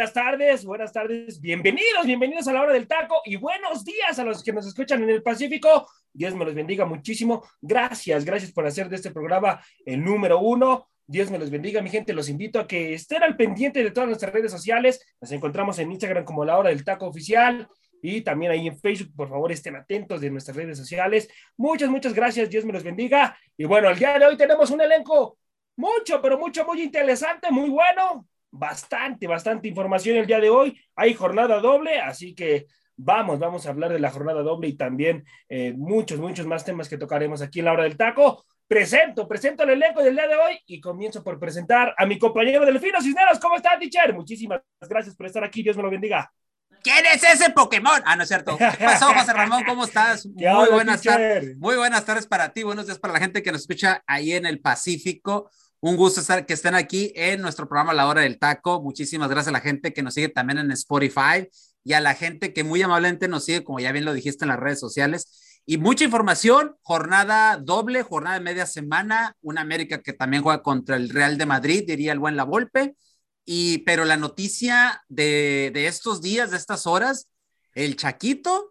Buenas tardes, buenas tardes, bienvenidos, bienvenidos a la hora del taco y buenos días a los que nos escuchan en el Pacífico. Dios me los bendiga muchísimo. Gracias, gracias por hacer de este programa el número uno. Dios me los bendiga, mi gente. Los invito a que estén al pendiente de todas nuestras redes sociales. Nos encontramos en Instagram como la hora del taco oficial y también ahí en Facebook. Por favor, estén atentos de nuestras redes sociales. Muchas, muchas gracias. Dios me los bendiga. Y bueno, el día de hoy tenemos un elenco mucho, pero mucho, muy interesante, muy bueno bastante, bastante información el día de hoy. Hay jornada doble, así que vamos, vamos a hablar de la jornada doble y también eh, muchos, muchos más temas que tocaremos aquí en la hora del taco. Presento, presento el elenco del día de hoy y comienzo por presentar a mi compañero Delfino Cisneros. ¿Cómo estás, teacher? Muchísimas gracias por estar aquí. Dios me lo bendiga. ¿Quién es ese Pokémon? Ah, no es cierto. ¿Qué pasó, José Ramón? ¿Cómo estás? Muy buenas tardes. Muy buenas tardes para ti. Buenos días para la gente que nos escucha ahí en el Pacífico. Un gusto estar, que estén aquí en nuestro programa La Hora del Taco. Muchísimas gracias a la gente que nos sigue también en Spotify y a la gente que muy amablemente nos sigue, como ya bien lo dijiste en las redes sociales. Y mucha información, jornada doble, jornada de media semana, una América que también juega contra el Real de Madrid, diría el buen La Volpe. Y, pero la noticia de, de estos días, de estas horas, el Chaquito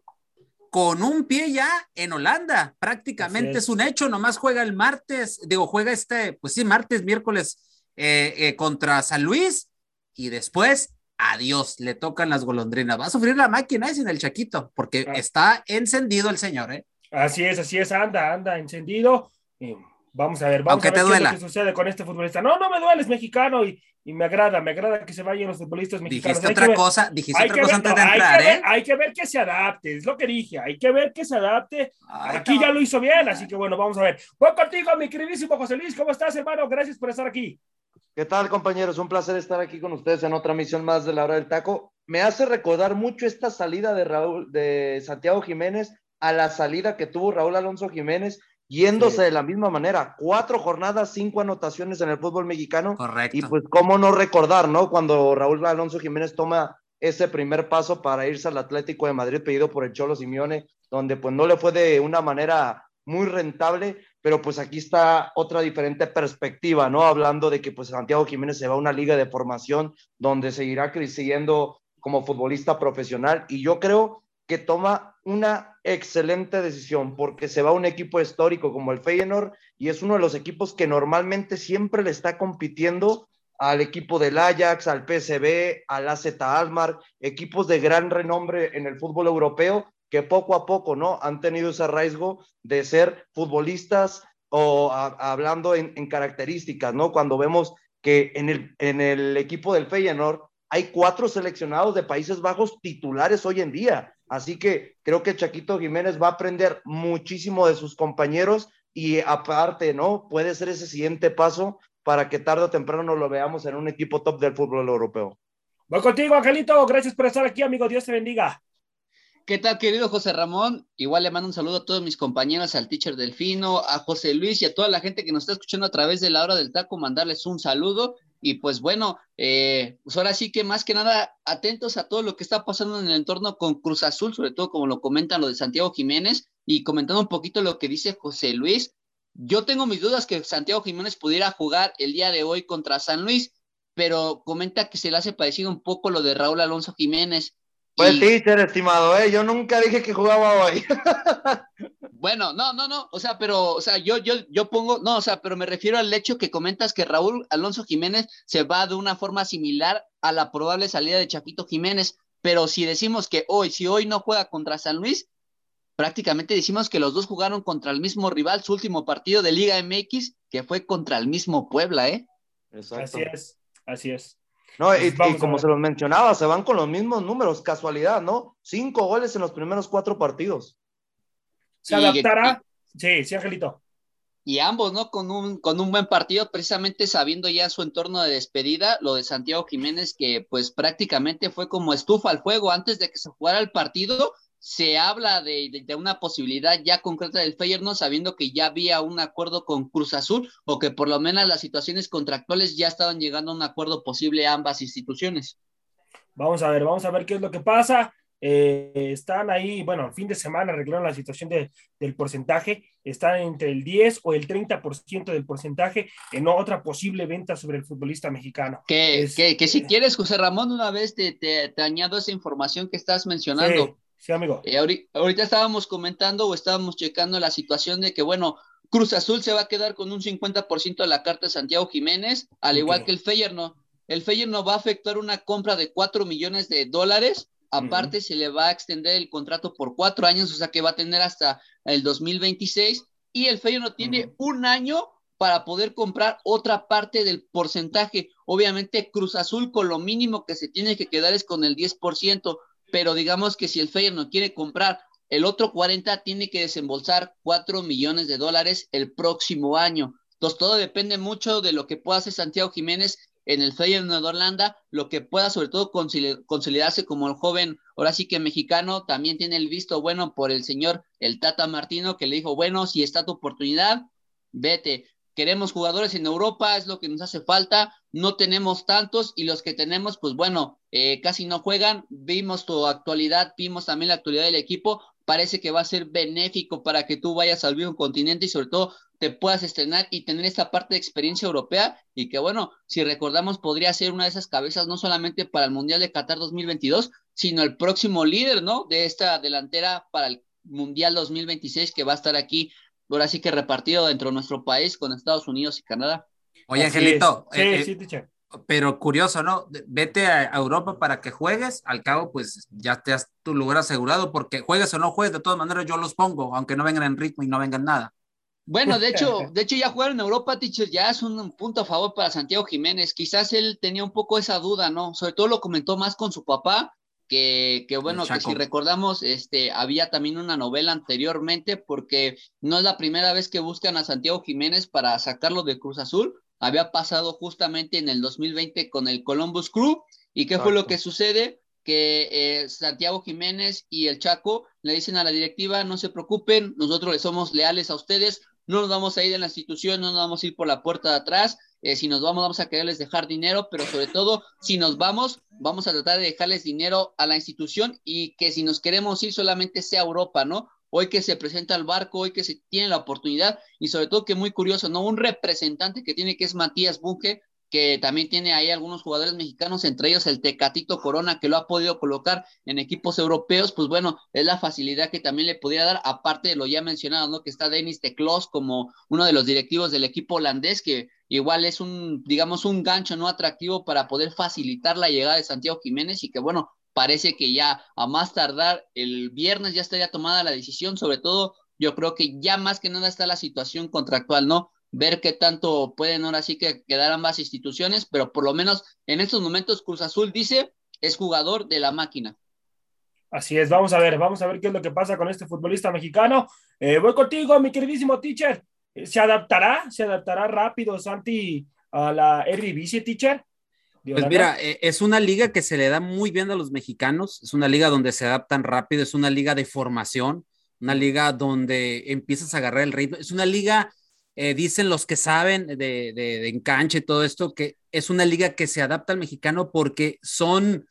con un pie ya en Holanda. Prácticamente es. un hecho, nomás juega el martes, digo, juega este, pues sí, martes, miércoles eh, eh, contra San Luis y después, adiós, le tocan las golondrinas. Va a sufrir la máquina sin el Chaquito, porque ah. está encendido el señor, ¿eh? Así es, así es, anda, anda encendido. Vamos a ver, vamos a ver qué, qué sucede con este futbolista. No, no me duele, es mexicano y y me agrada, me agrada que se vayan los futbolistas mexicanos. Dijiste otra cosa, dijiste otra cosa antes de entrar, ¿eh? hay que ver que se adapte, es lo que dije, hay que ver que se adapte. aquí ya lo hizo bien, así que bueno, vamos a ver. Voy contigo, mi queridísimo José Luis, ¿cómo estás, hermano? Gracias por estar aquí. ¿Qué tal, compañeros? Un placer estar aquí con ustedes en otra misión más de la hora del taco. Me hace recordar mucho esta salida de Raúl, de Santiago Jiménez a la salida que tuvo Raúl Alonso Jiménez yéndose de la misma manera. Cuatro jornadas, cinco anotaciones en el fútbol mexicano. Correcto. Y pues, ¿cómo no recordar, no? Cuando Raúl Alonso Jiménez toma ese primer paso para irse al Atlético de Madrid pedido por el Cholo Simeone, donde pues no le fue de una manera muy rentable, pero pues aquí está otra diferente perspectiva, ¿no? Hablando de que pues Santiago Jiménez se va a una liga de formación donde seguirá creciendo como futbolista profesional y yo creo que toma una excelente decisión porque se va a un equipo histórico como el Feyenoord y es uno de los equipos que normalmente siempre le está compitiendo al equipo del Ajax, al PSV, al AZ Almar, equipos de gran renombre en el fútbol europeo que poco a poco, ¿no? Han tenido ese riesgo de ser futbolistas o hablando en, en, características, ¿no? Cuando vemos que en el, en el equipo del Feyenoord hay cuatro seleccionados de Países Bajos titulares hoy en día. Así que creo que Chaquito Jiménez va a aprender muchísimo de sus compañeros y aparte, ¿no? Puede ser ese siguiente paso para que tarde o temprano lo veamos en un equipo top del fútbol europeo. Voy contigo, Angelito. Gracias por estar aquí, amigo. Dios te bendiga. ¿Qué tal, querido José Ramón? Igual le mando un saludo a todos mis compañeros, al teacher Delfino, a José Luis y a toda la gente que nos está escuchando a través de la hora del taco, mandarles un saludo y pues bueno, eh, pues ahora sí que más que nada atentos a todo lo que está pasando en el entorno con Cruz Azul, sobre todo como lo comentan lo de Santiago Jiménez y comentando un poquito lo que dice José Luis. Yo tengo mis dudas que Santiago Jiménez pudiera jugar el día de hoy contra San Luis, pero comenta que se le hace parecido un poco lo de Raúl Alonso Jiménez. Pues teacher, estimado, ¿eh? yo nunca dije que jugaba hoy. Bueno, no, no, no, o sea, pero, o sea, yo, yo, yo pongo, no, o sea, pero me refiero al hecho que comentas que Raúl Alonso Jiménez se va de una forma similar a la probable salida de Chaquito Jiménez, pero si decimos que hoy, si hoy no juega contra San Luis, prácticamente decimos que los dos jugaron contra el mismo rival, su último partido de Liga MX, que fue contra el mismo Puebla, ¿eh? Exacto. Así es, así es. No, y, y como se los mencionaba, se van con los mismos números, casualidad, ¿no? Cinco goles en los primeros cuatro partidos. ¿Se adaptará? sí, sí, Angelito. y ambos, ¿no? Con un, con un buen partido, precisamente sabiendo ya su entorno de despedida, lo de Santiago Jiménez, que pues prácticamente fue como estufa al fuego antes de que se jugara el partido, se habla de, de, una posibilidad ya concreta del Feyenoord, sabiendo que ya había un acuerdo con Cruz Azul o que por lo menos las situaciones contractuales ya estaban llegando a un acuerdo posible a ambas instituciones. Vamos a ver, vamos a ver qué es lo que pasa. Eh, están ahí, bueno, fin de semana arreglaron la situación de, del porcentaje, están entre el 10 o el 30% del porcentaje en otra posible venta sobre el futbolista mexicano. Que, que, que, si quieres, José Ramón, una vez te, te, te añado esa información que estás mencionando. Sí, amigo. Eh, ahorita, estábamos comentando o estábamos checando la situación de que, bueno, Cruz Azul se va a quedar con un 50% de la carta de Santiago Jiménez, al igual que el Feyenoord. El Feyenoord va a efectuar una compra de 4 millones de dólares Aparte, se le va a extender el contrato por cuatro años, o sea que va a tener hasta el 2026. Y el Feyenoord tiene un año para poder comprar otra parte del porcentaje. Obviamente, Cruz Azul con lo mínimo que se tiene que quedar es con el 10%, pero digamos que si el Feyenoord quiere comprar el otro 40, tiene que desembolsar 4 millones de dólares el próximo año. Entonces, todo depende mucho de lo que pueda hacer Santiago Jiménez en el Feyenoord de Holanda, lo que pueda sobre todo consolidarse como el joven, ahora sí que mexicano, también tiene el visto bueno por el señor, el Tata Martino, que le dijo, bueno, si está tu oportunidad, vete. Queremos jugadores en Europa, es lo que nos hace falta, no tenemos tantos y los que tenemos, pues bueno, eh, casi no juegan. Vimos tu actualidad, vimos también la actualidad del equipo, parece que va a ser benéfico para que tú vayas al viejo continente y sobre todo te puedas estrenar y tener esta parte de experiencia europea y que bueno, si recordamos podría ser una de esas cabezas no solamente para el Mundial de Qatar 2022, sino el próximo líder, ¿no? De esta delantera para el Mundial 2026 que va a estar aquí, ahora sí que repartido dentro de nuestro país con Estados Unidos y Canadá. Oye, Angelito, sí, eh, sí, eh, pero curioso, ¿no? Vete a Europa para que juegues, al cabo, pues ya te has tu lugar asegurado, porque juegues o no juegues, de todas maneras yo los pongo, aunque no vengan en ritmo y no vengan nada. Bueno, de hecho, de hecho ya jugar en Europa, teacher, ya es un punto a favor para Santiago Jiménez. Quizás él tenía un poco esa duda, ¿no? Sobre todo lo comentó más con su papá, que, que bueno, que si recordamos, este, había también una novela anteriormente, porque no es la primera vez que buscan a Santiago Jiménez para sacarlo de Cruz Azul había pasado justamente en el 2020 con el Columbus Crew. ¿Y qué fue lo que sucede? Que eh, Santiago Jiménez y el Chaco le dicen a la directiva, no se preocupen, nosotros le somos leales a ustedes, no nos vamos a ir de la institución, no nos vamos a ir por la puerta de atrás, eh, si nos vamos, vamos a quererles dejar dinero, pero sobre todo, si nos vamos, vamos a tratar de dejarles dinero a la institución y que si nos queremos ir solamente sea Europa, ¿no? hoy que se presenta al barco, hoy que se tiene la oportunidad y sobre todo que muy curioso, ¿no? Un representante que tiene que es Matías Bunge, que también tiene ahí algunos jugadores mexicanos, entre ellos el Tecatito Corona, que lo ha podido colocar en equipos europeos, pues bueno, es la facilidad que también le podría dar, aparte de lo ya mencionado, ¿no? Que está Denis Teclos como uno de los directivos del equipo holandés, que igual es un, digamos, un gancho no atractivo para poder facilitar la llegada de Santiago Jiménez y que bueno, parece que ya a más tardar el viernes ya estaría tomada la decisión, sobre todo yo creo que ya más que nada está la situación contractual, ¿no? Ver qué tanto pueden ahora sí que quedar ambas instituciones, pero por lo menos en estos momentos Cruz Azul dice es jugador de la máquina. Así es, vamos a ver, vamos a ver qué es lo que pasa con este futbolista mexicano. Eh, voy contigo, mi queridísimo teacher. ¿Se adaptará? ¿Se adaptará rápido Santi a la Eredivisie, teacher? Pues mira, eh, es una liga que se le da muy bien a los mexicanos, es una liga donde se adaptan rápido, es una liga de formación, una liga donde empiezas a agarrar el ritmo, es una liga, eh, dicen los que saben de, de, enganche y todo esto, que es una liga que se adapta al mexicano porque son,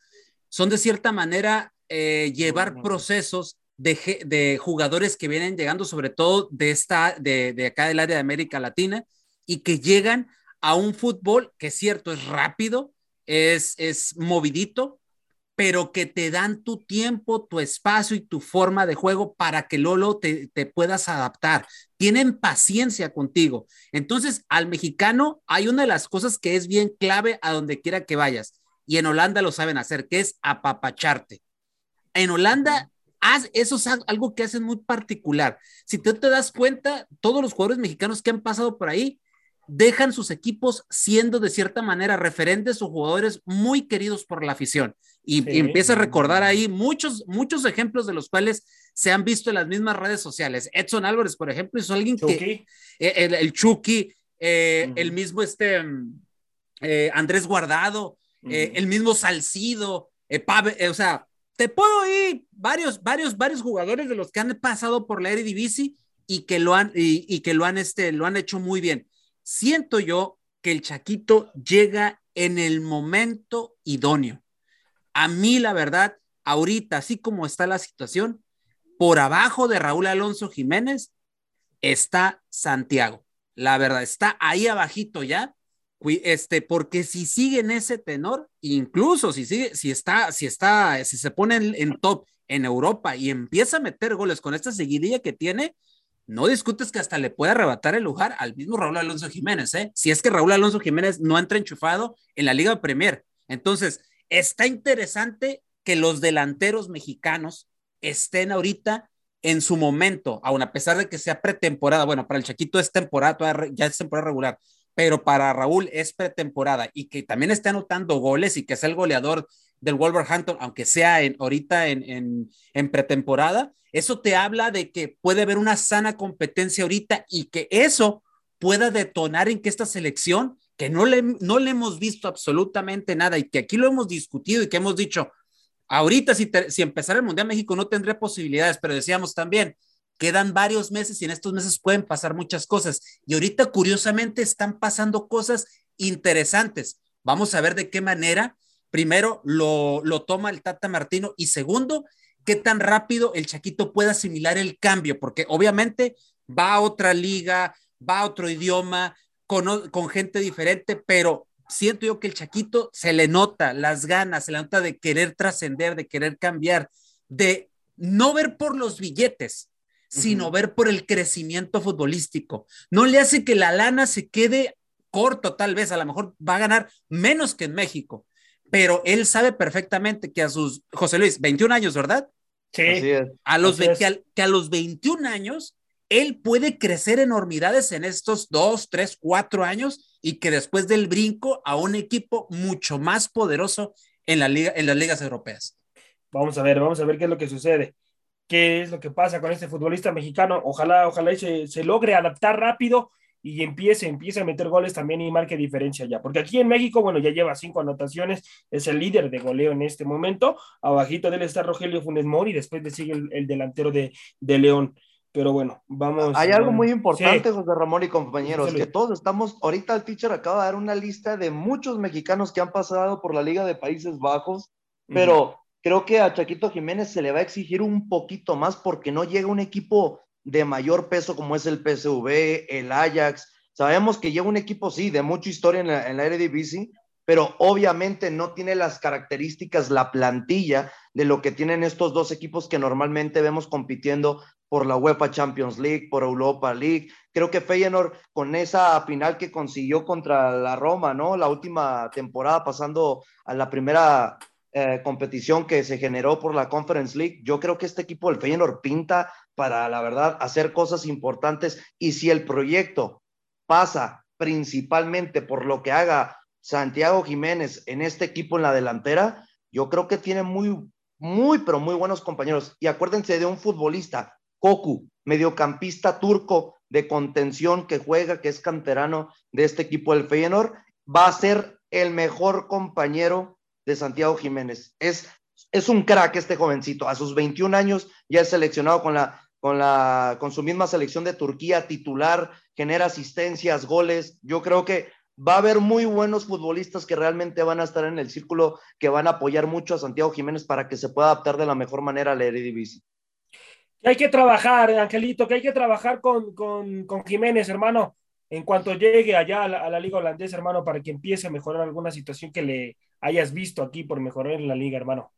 son de cierta manera eh, llevar procesos de, de, jugadores que vienen llegando, sobre todo de, esta, de, de acá del área de América Latina, y que llegan a un fútbol que es cierto, es rápido, es, movidito, pero que te dan tu tiempo, tu espacio y tu forma de juego para que Lolo te, te, puedas adaptar. Tienen paciencia contigo. Entonces, al mexicano hay una de las cosas que es bien clave a donde quiera que vayas. Y en Holanda lo saben hacer, que es apapacharte. En Holanda, haz, eso es algo que hacen muy particular. Si tú te das cuenta, todos los jugadores mexicanos que han pasado por ahí dejan sus equipos siendo de cierta manera referentes o jugadores muy queridos por la afición. Y, empieza a recordar ahí muchos, muchos ejemplos de los cuales se han visto en las mismas redes sociales. Edson Álvarez, por ejemplo, es alguien que eh, el, el Chucky, eh, el mismo este eh, Andrés Guardado, el mismo Salcido, o sea, te puedo ir varios, varios, varios jugadores de los que han pasado por la Eredivisie y que lo han, y, que lo han, este, lo han hecho muy bien. Siento yo que el Chaquito llega en el momento idóneo. A mí, la verdad, ahorita, así como está la situación, por abajo de Raúl Alonso Jiménez está Santiago. La verdad, está ahí abajito ya este, porque si sigue en ese tenor, incluso si sigue, si está, si está, si se pone en, top en Europa y empieza a meter goles con esta seguidilla que tiene, no discutes que hasta le puede arrebatar el lugar al mismo Raúl Alonso Jiménez, ¿eh? Si es que Raúl Alonso Jiménez no entra enchufado en la Liga Premier. Entonces, está interesante que los delanteros mexicanos estén ahorita en su momento, aun a pesar de que sea pretemporada, bueno, para el Chaquito es temporada, ya es temporada regular, pero para Raúl es pretemporada y que también esté anotando goles y que sea el goleador del Wolverhampton, aunque sea en, ahorita en, en, pretemporada, eso te habla de que puede haber una sana competencia ahorita y que eso pueda detonar en que esta selección, que no le, no le hemos visto absolutamente nada y que aquí lo hemos discutido y que hemos dicho, ahorita si, si empezara el Mundial México no tendría posibilidades, pero decíamos también, quedan varios meses y en estos meses pueden pasar muchas cosas. Y ahorita, curiosamente, están pasando cosas interesantes. Vamos a ver de qué manera, primero, lo, lo toma el Tata Martino y segundo, qué tan rápido el Chaquito puede asimilar el cambio, porque obviamente va a otra liga, va a otro idioma, con, con gente diferente, pero siento yo que el Chaquito se le nota las ganas, se le nota de querer trascender, de querer cambiar, de no ver por los billetes, sino ver por el crecimiento futbolístico. No le hace que la lana se quede corto, tal vez, a lo mejor va a ganar menos que en México, pero él sabe perfectamente que a sus, José Luis, 21 años, ¿verdad? Sí. A los, que a los 21 años, él puede crecer enormidades en estos dos, tres, cuatro años y que después del brinco a un equipo mucho más poderoso en, la liga, en las ligas europeas. Vamos a ver, vamos a ver qué es lo que sucede qué es lo que pasa con este futbolista mexicano. Ojalá, ojalá se, se logre adaptar rápido y empiece, empiece a meter goles también y marque diferencia ya. Porque aquí en México, bueno, ya lleva cinco anotaciones, es el líder de goleo en este momento. Abajito de él está Rogelio Funes Mori, después le sigue el, delantero de, de, León. Pero bueno, vamos. Hay algo muy importante, José Ramón y compañeros, que todos estamos, ahorita el teacher acaba de dar una lista de muchos mexicanos que han pasado por la Liga de Países Bajos, pero creo que a Chaquito Jiménez se le va a exigir un poquito más porque no llega un equipo de mayor peso como es el PSV, el Ajax. Sabemos que llega un equipo, sí, de mucha historia en la, en la Eredivisie, pero obviamente no tiene las características, la plantilla de lo que tienen estos dos equipos que normalmente vemos compitiendo por la UEFA Champions League, por Europa League. Creo que Feyenoord con esa final que consiguió contra la Roma, ¿no? La última temporada pasando a la primera eh, competición que se generó por la Conference League, yo creo que este equipo del Feyenoord pinta para, la verdad, hacer cosas importantes y si el proyecto pasa principalmente por lo que haga Santiago Jiménez en este equipo en la delantera, yo creo que tiene muy, muy, pero muy buenos compañeros. Y acuérdense de un futbolista, Koku, mediocampista turco de contención que juega, que es canterano de este equipo del Feyenoord, va a ser el mejor compañero de Santiago Jiménez. Es, es un crack este jovencito. A sus 21 años ya es seleccionado con la, con la, con su misma selección de Turquía, titular, genera asistencias, goles. Yo creo que va a haber muy buenos futbolistas que realmente van a estar en el círculo, que van a apoyar mucho a Santiago Jiménez para que se pueda adaptar de la mejor manera a la Eredivisie. hay que trabajar, Angelito, que hay que trabajar con, con, con Jiménez, hermano en cuanto llegue allá a la, liga holandesa, hermano, para que empiece a mejorar alguna situación que le hayas visto aquí por mejorar en la liga, hermano?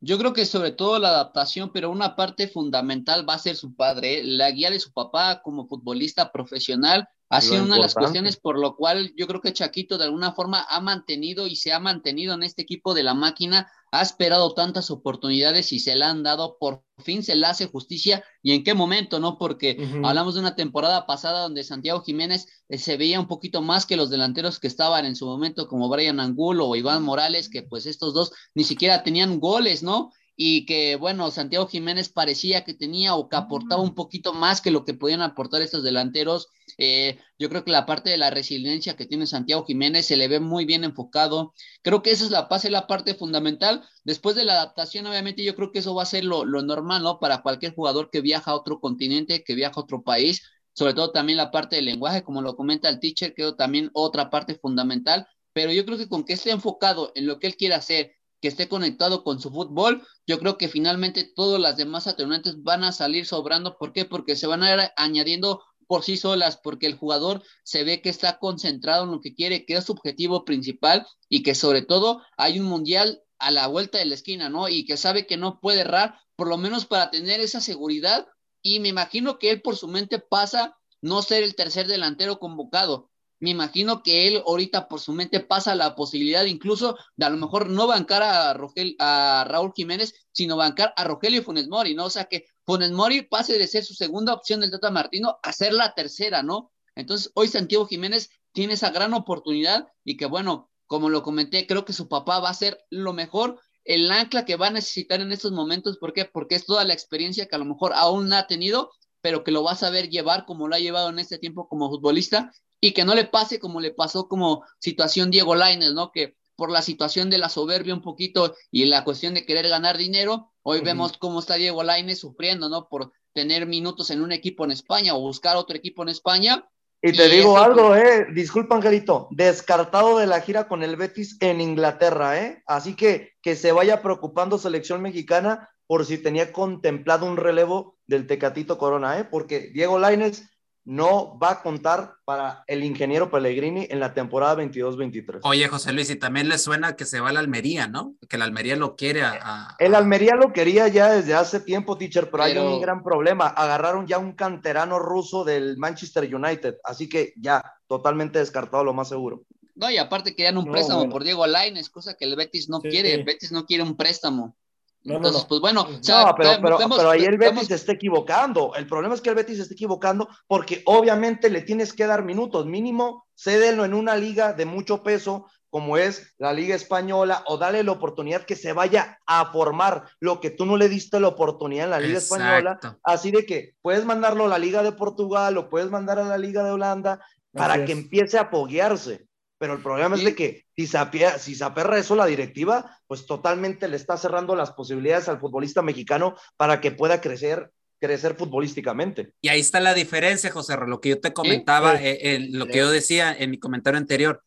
Yo creo que sobre todo la adaptación, pero una parte fundamental va a ser su padre, ¿eh? la guía de su papá como futbolista profesional, Ha sido una de las cuestiones por lo cual yo creo que Chaquito de alguna forma ha mantenido y se ha mantenido en este equipo de la máquina, ha esperado tantas oportunidades y se le han dado, por fin se le hace justicia y en qué momento, ¿no? Porque hablamos de una temporada pasada donde Santiago Jiménez eh, se veía un poquito más que los delanteros que estaban en su momento como Brian Angulo o Iván Morales, que pues estos dos ni siquiera tenían goles, ¿no? Y que, bueno, Santiago Jiménez parecía que tenía o que aportaba un poquito más que lo que podían aportar estos delanteros. Eh, yo creo que la parte de la resiliencia que tiene Santiago Jiménez se le ve muy bien enfocado. Creo que esa es la, base, la parte fundamental. Después de la adaptación, obviamente, yo creo que eso va a ser lo, lo normal, ¿no? Para cualquier jugador que viaja a otro continente, que viaja a otro país, sobre todo también la parte del lenguaje, como lo comenta el teacher, creo también otra parte fundamental. Pero yo creo que con que esté enfocado en lo que él quiere hacer que esté conectado con su fútbol, yo creo que finalmente todas las demás atenuantes van a salir sobrando. ¿Por qué? Porque se van a ir añadiendo por sí solas, porque el jugador se ve que está concentrado en lo que quiere, que es su objetivo principal y que sobre todo hay un mundial a la vuelta de la esquina, ¿no? Y que sabe que no puede errar, por lo menos para tener esa seguridad. Y me imagino que él por su mente pasa no ser el tercer delantero convocado, me imagino que él ahorita por su mente pasa la posibilidad incluso de a lo mejor no bancar a, Rogel, a Raúl Jiménez, sino bancar a Rogelio Funes Mori, ¿no? O sea, que Funes Mori pase de ser su segunda opción del Tata Martino a ser la tercera, ¿no? Entonces, hoy Santiago Jiménez tiene esa gran oportunidad y que, bueno, como lo comenté, creo que su papá va a ser lo mejor, el ancla que va a necesitar en estos momentos. ¿Por qué? Porque es toda la experiencia que a lo mejor aún no ha tenido, pero que lo va a saber llevar como lo ha llevado en este tiempo como futbolista y que no le pase como le pasó como situación Diego Lainez, ¿no? Que por la situación de la soberbia un poquito y la cuestión de querer ganar dinero, hoy vemos cómo está Diego Lainez sufriendo, ¿no? Por tener minutos en un equipo en España o buscar otro equipo en España. Y te digo algo, eh, disculpa Angelito, descartado de la gira con el Betis en Inglaterra, eh. Así que que se vaya preocupando selección mexicana por si tenía contemplado un relevo del Tecatito Corona, eh, porque Diego Lainez no va a contar para el ingeniero Pellegrini en la temporada 22-23. Oye, José Luis, y también le suena que se va a la Almería, ¿no? Que la Almería lo quiere a, El Almería lo quería ya desde hace tiempo, teacher, pero, hay un gran problema. Agarraron ya un canterano ruso del Manchester United, así que ya, totalmente descartado lo más seguro. No, y aparte querían un préstamo por Diego Lainez, cosa que el Betis no quiere. El Betis no quiere un préstamo. Entonces, pues bueno, no, pero, pero, ahí el Betis se está equivocando. El problema es que el Betis se está equivocando porque obviamente le tienes que dar minutos, mínimo, cédelo en una liga de mucho peso como es la Liga Española, o dale la oportunidad que se vaya a formar lo que tú no le diste la oportunidad en la Liga Española. Así de que puedes mandarlo a la Liga de Portugal o puedes mandar a la Liga de Holanda para que empiece a apoyarse pero el problema es de que si se, si eso la directiva, pues totalmente le está cerrando las posibilidades al futbolista mexicano para que pueda crecer crecer futbolísticamente. Y ahí está la diferencia, José, lo que yo te comentaba, eh, lo que yo decía en mi comentario anterior.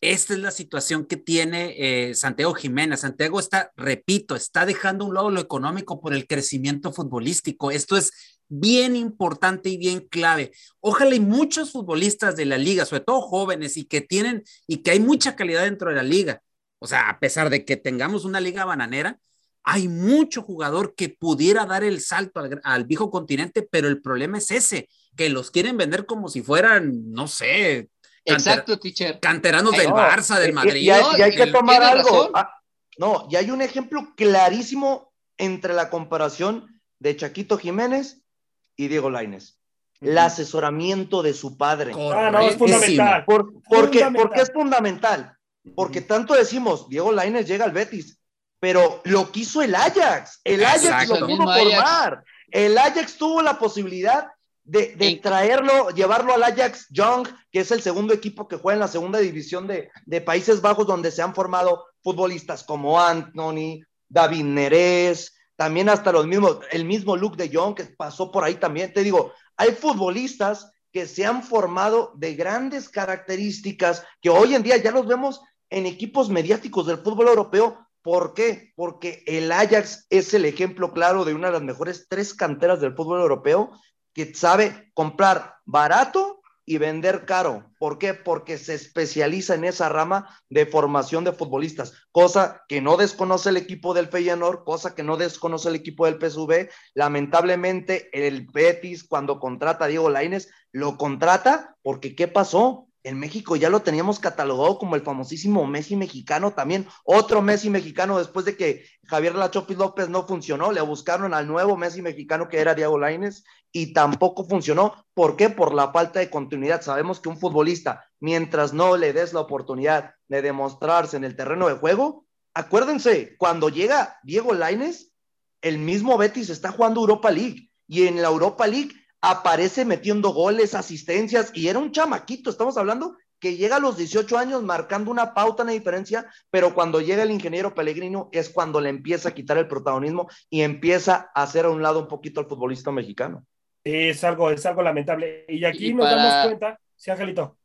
Esta es la situación que tiene eh, Santiago Jiménez. Santiago está, repito, está dejando un lado lo económico por el crecimiento futbolístico. Esto es bien importante y bien clave. Ojalá y muchos futbolistas de la liga, sobre todo jóvenes y que tienen y que hay mucha calidad dentro de la liga. O sea, a pesar de que tengamos una liga bananera, hay mucho jugador que pudiera dar el salto al, viejo continente, pero el problema es ese, que los quieren vender como si fueran, no sé. Exacto, teacher. Canteranos del Barça, del Madrid. Y, hay, que tomar algo. Ah, no, y hay un ejemplo clarísimo entre la comparación de Chaquito Jiménez y Diego Laines. El asesoramiento de su padre. Ah, no, es fundamental. porque, porque es fundamental. Porque tanto decimos, Diego Laines llega al Betis, pero lo quiso el Ajax. El Ajax lo pudo formar. El Ajax tuvo la posibilidad de, traerlo, llevarlo al Ajax Young, que es el segundo equipo que juega en la segunda división de, de Países Bajos, donde se han formado futbolistas como Anthony, David Neres, también hasta los mismos, el mismo Luke de Jong que pasó por ahí también. Te digo, hay futbolistas que se han formado de grandes características que hoy en día ya los vemos en equipos mediáticos del fútbol europeo. ¿Por qué? Porque el Ajax es el ejemplo claro de una de las mejores tres canteras del fútbol europeo que sabe comprar barato y vender caro. ¿Por qué? Porque se especializa en esa rama de formación de futbolistas, cosa que no desconoce el equipo del Feyenoord, cosa que no desconoce el equipo del PSV. Lamentablemente, el Betis, cuando contrata a Diego Laines, lo contrata porque ¿qué pasó? En México ya lo teníamos catalogado como el famosísimo Messi mexicano también, otro Messi mexicano después de que Javier Lachopis López no funcionó, le buscaron al nuevo Messi mexicano que era Diego Laines y tampoco funcionó. ¿Por qué? Por la falta de continuidad. Sabemos que un futbolista, mientras no le des la oportunidad de demostrarse en el terreno de juego, acuérdense, cuando llega Diego Laines, el mismo Betis está jugando Europa League y en la Europa League aparece metiendo goles, asistencias, y era un chamaquito, estamos hablando que llega a los 18 años marcando una pauta, una diferencia, pero cuando llega el ingeniero Pellegrino es cuando le empieza a quitar el protagonismo y empieza a hacer a un lado un poquito al futbolista mexicano. Es algo, es algo lamentable. Y aquí nos damos cuenta, sí, Angelito.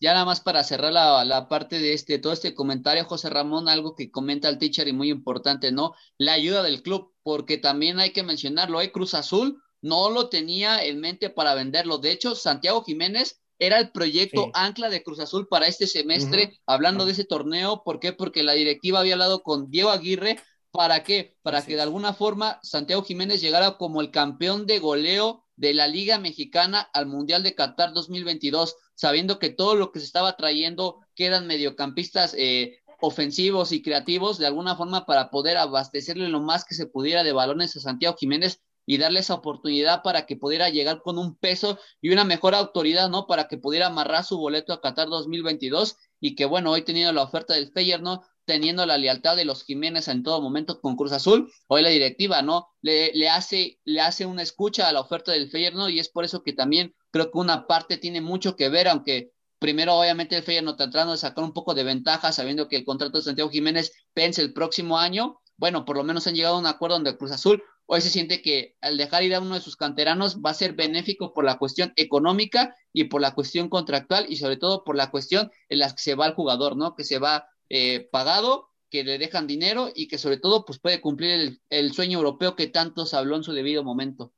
Ya nada más para cerrar la, la, parte de este, todo este comentario, José Ramón, algo que comenta el teacher y muy importante, ¿no? La ayuda del club, porque también hay que mencionarlo, hay Cruz Azul no lo tenía en mente para venderlo. De hecho, Santiago Jiménez era el proyecto ancla de Cruz Azul para este semestre, hablando de ese torneo. ¿Por qué? Porque la directiva había hablado con Diego Aguirre. ¿Para qué? Para que de alguna forma Santiago Jiménez llegara como el campeón de goleo de la Liga Mexicana al Mundial de Qatar 2022, sabiendo que todo lo que se estaba trayendo quedan mediocampistas eh, ofensivos y creativos de alguna forma para poder abastecerle lo más que se pudiera de balones a Santiago Jiménez y darle esa oportunidad para que pudiera llegar con un peso y una mejor autoridad, ¿no? Para que pudiera amarrar su boleto a Qatar 2022 y que, bueno, hoy teniendo la oferta del Feyer, ¿no? Teniendo la lealtad de los Jiménez en todo momento con Cruz Azul, hoy la directiva, ¿no? Le, le, hace, le hace una escucha a la oferta del Feyer, ¿no? Y es por eso que también creo que una parte tiene mucho que ver, aunque primero obviamente el Feyer no está tratando de sacar un poco de ventaja, sabiendo que el contrato de Santiago Jiménez vence el próximo año, bueno, por lo menos han llegado a un acuerdo donde Cruz Azul hoy se siente que al dejar ir a uno de sus canteranos va a ser benéfico por la cuestión económica y por la cuestión contractual y sobre todo por la cuestión en la que se va el jugador, ¿no? Que se va eh, pagado, que le dejan dinero y que sobre todo pues puede cumplir el, el sueño europeo que tanto se habló en su debido momento.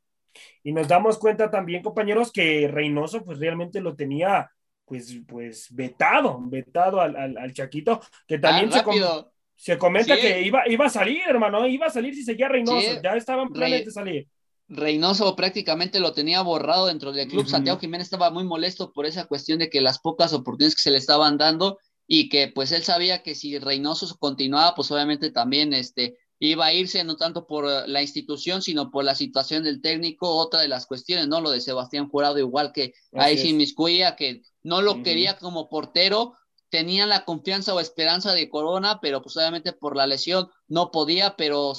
Y nos damos cuenta también, compañeros, que Reynoso pues realmente lo tenía pues, pues vetado, vetado al, al, Chaquito, que también se, se comenta que iba, iba a salir, hermano, iba a salir si seguía Reynoso, ya estaban planes de salir. Reynoso prácticamente lo tenía borrado dentro del club. Santiago Jiménez estaba muy molesto por esa cuestión de que las pocas oportunidades que se le estaban dando y que pues él sabía que si Reynoso continuaba, pues obviamente también este, iba a irse no tanto por la institución, sino por la situación del técnico, otra de las cuestiones, ¿no? Lo de Sebastián Jurado, igual que ahí sí Miscuya, que no lo quería como portero, tenían la confianza o esperanza de Corona, pero pues obviamente por la lesión no podía, pero,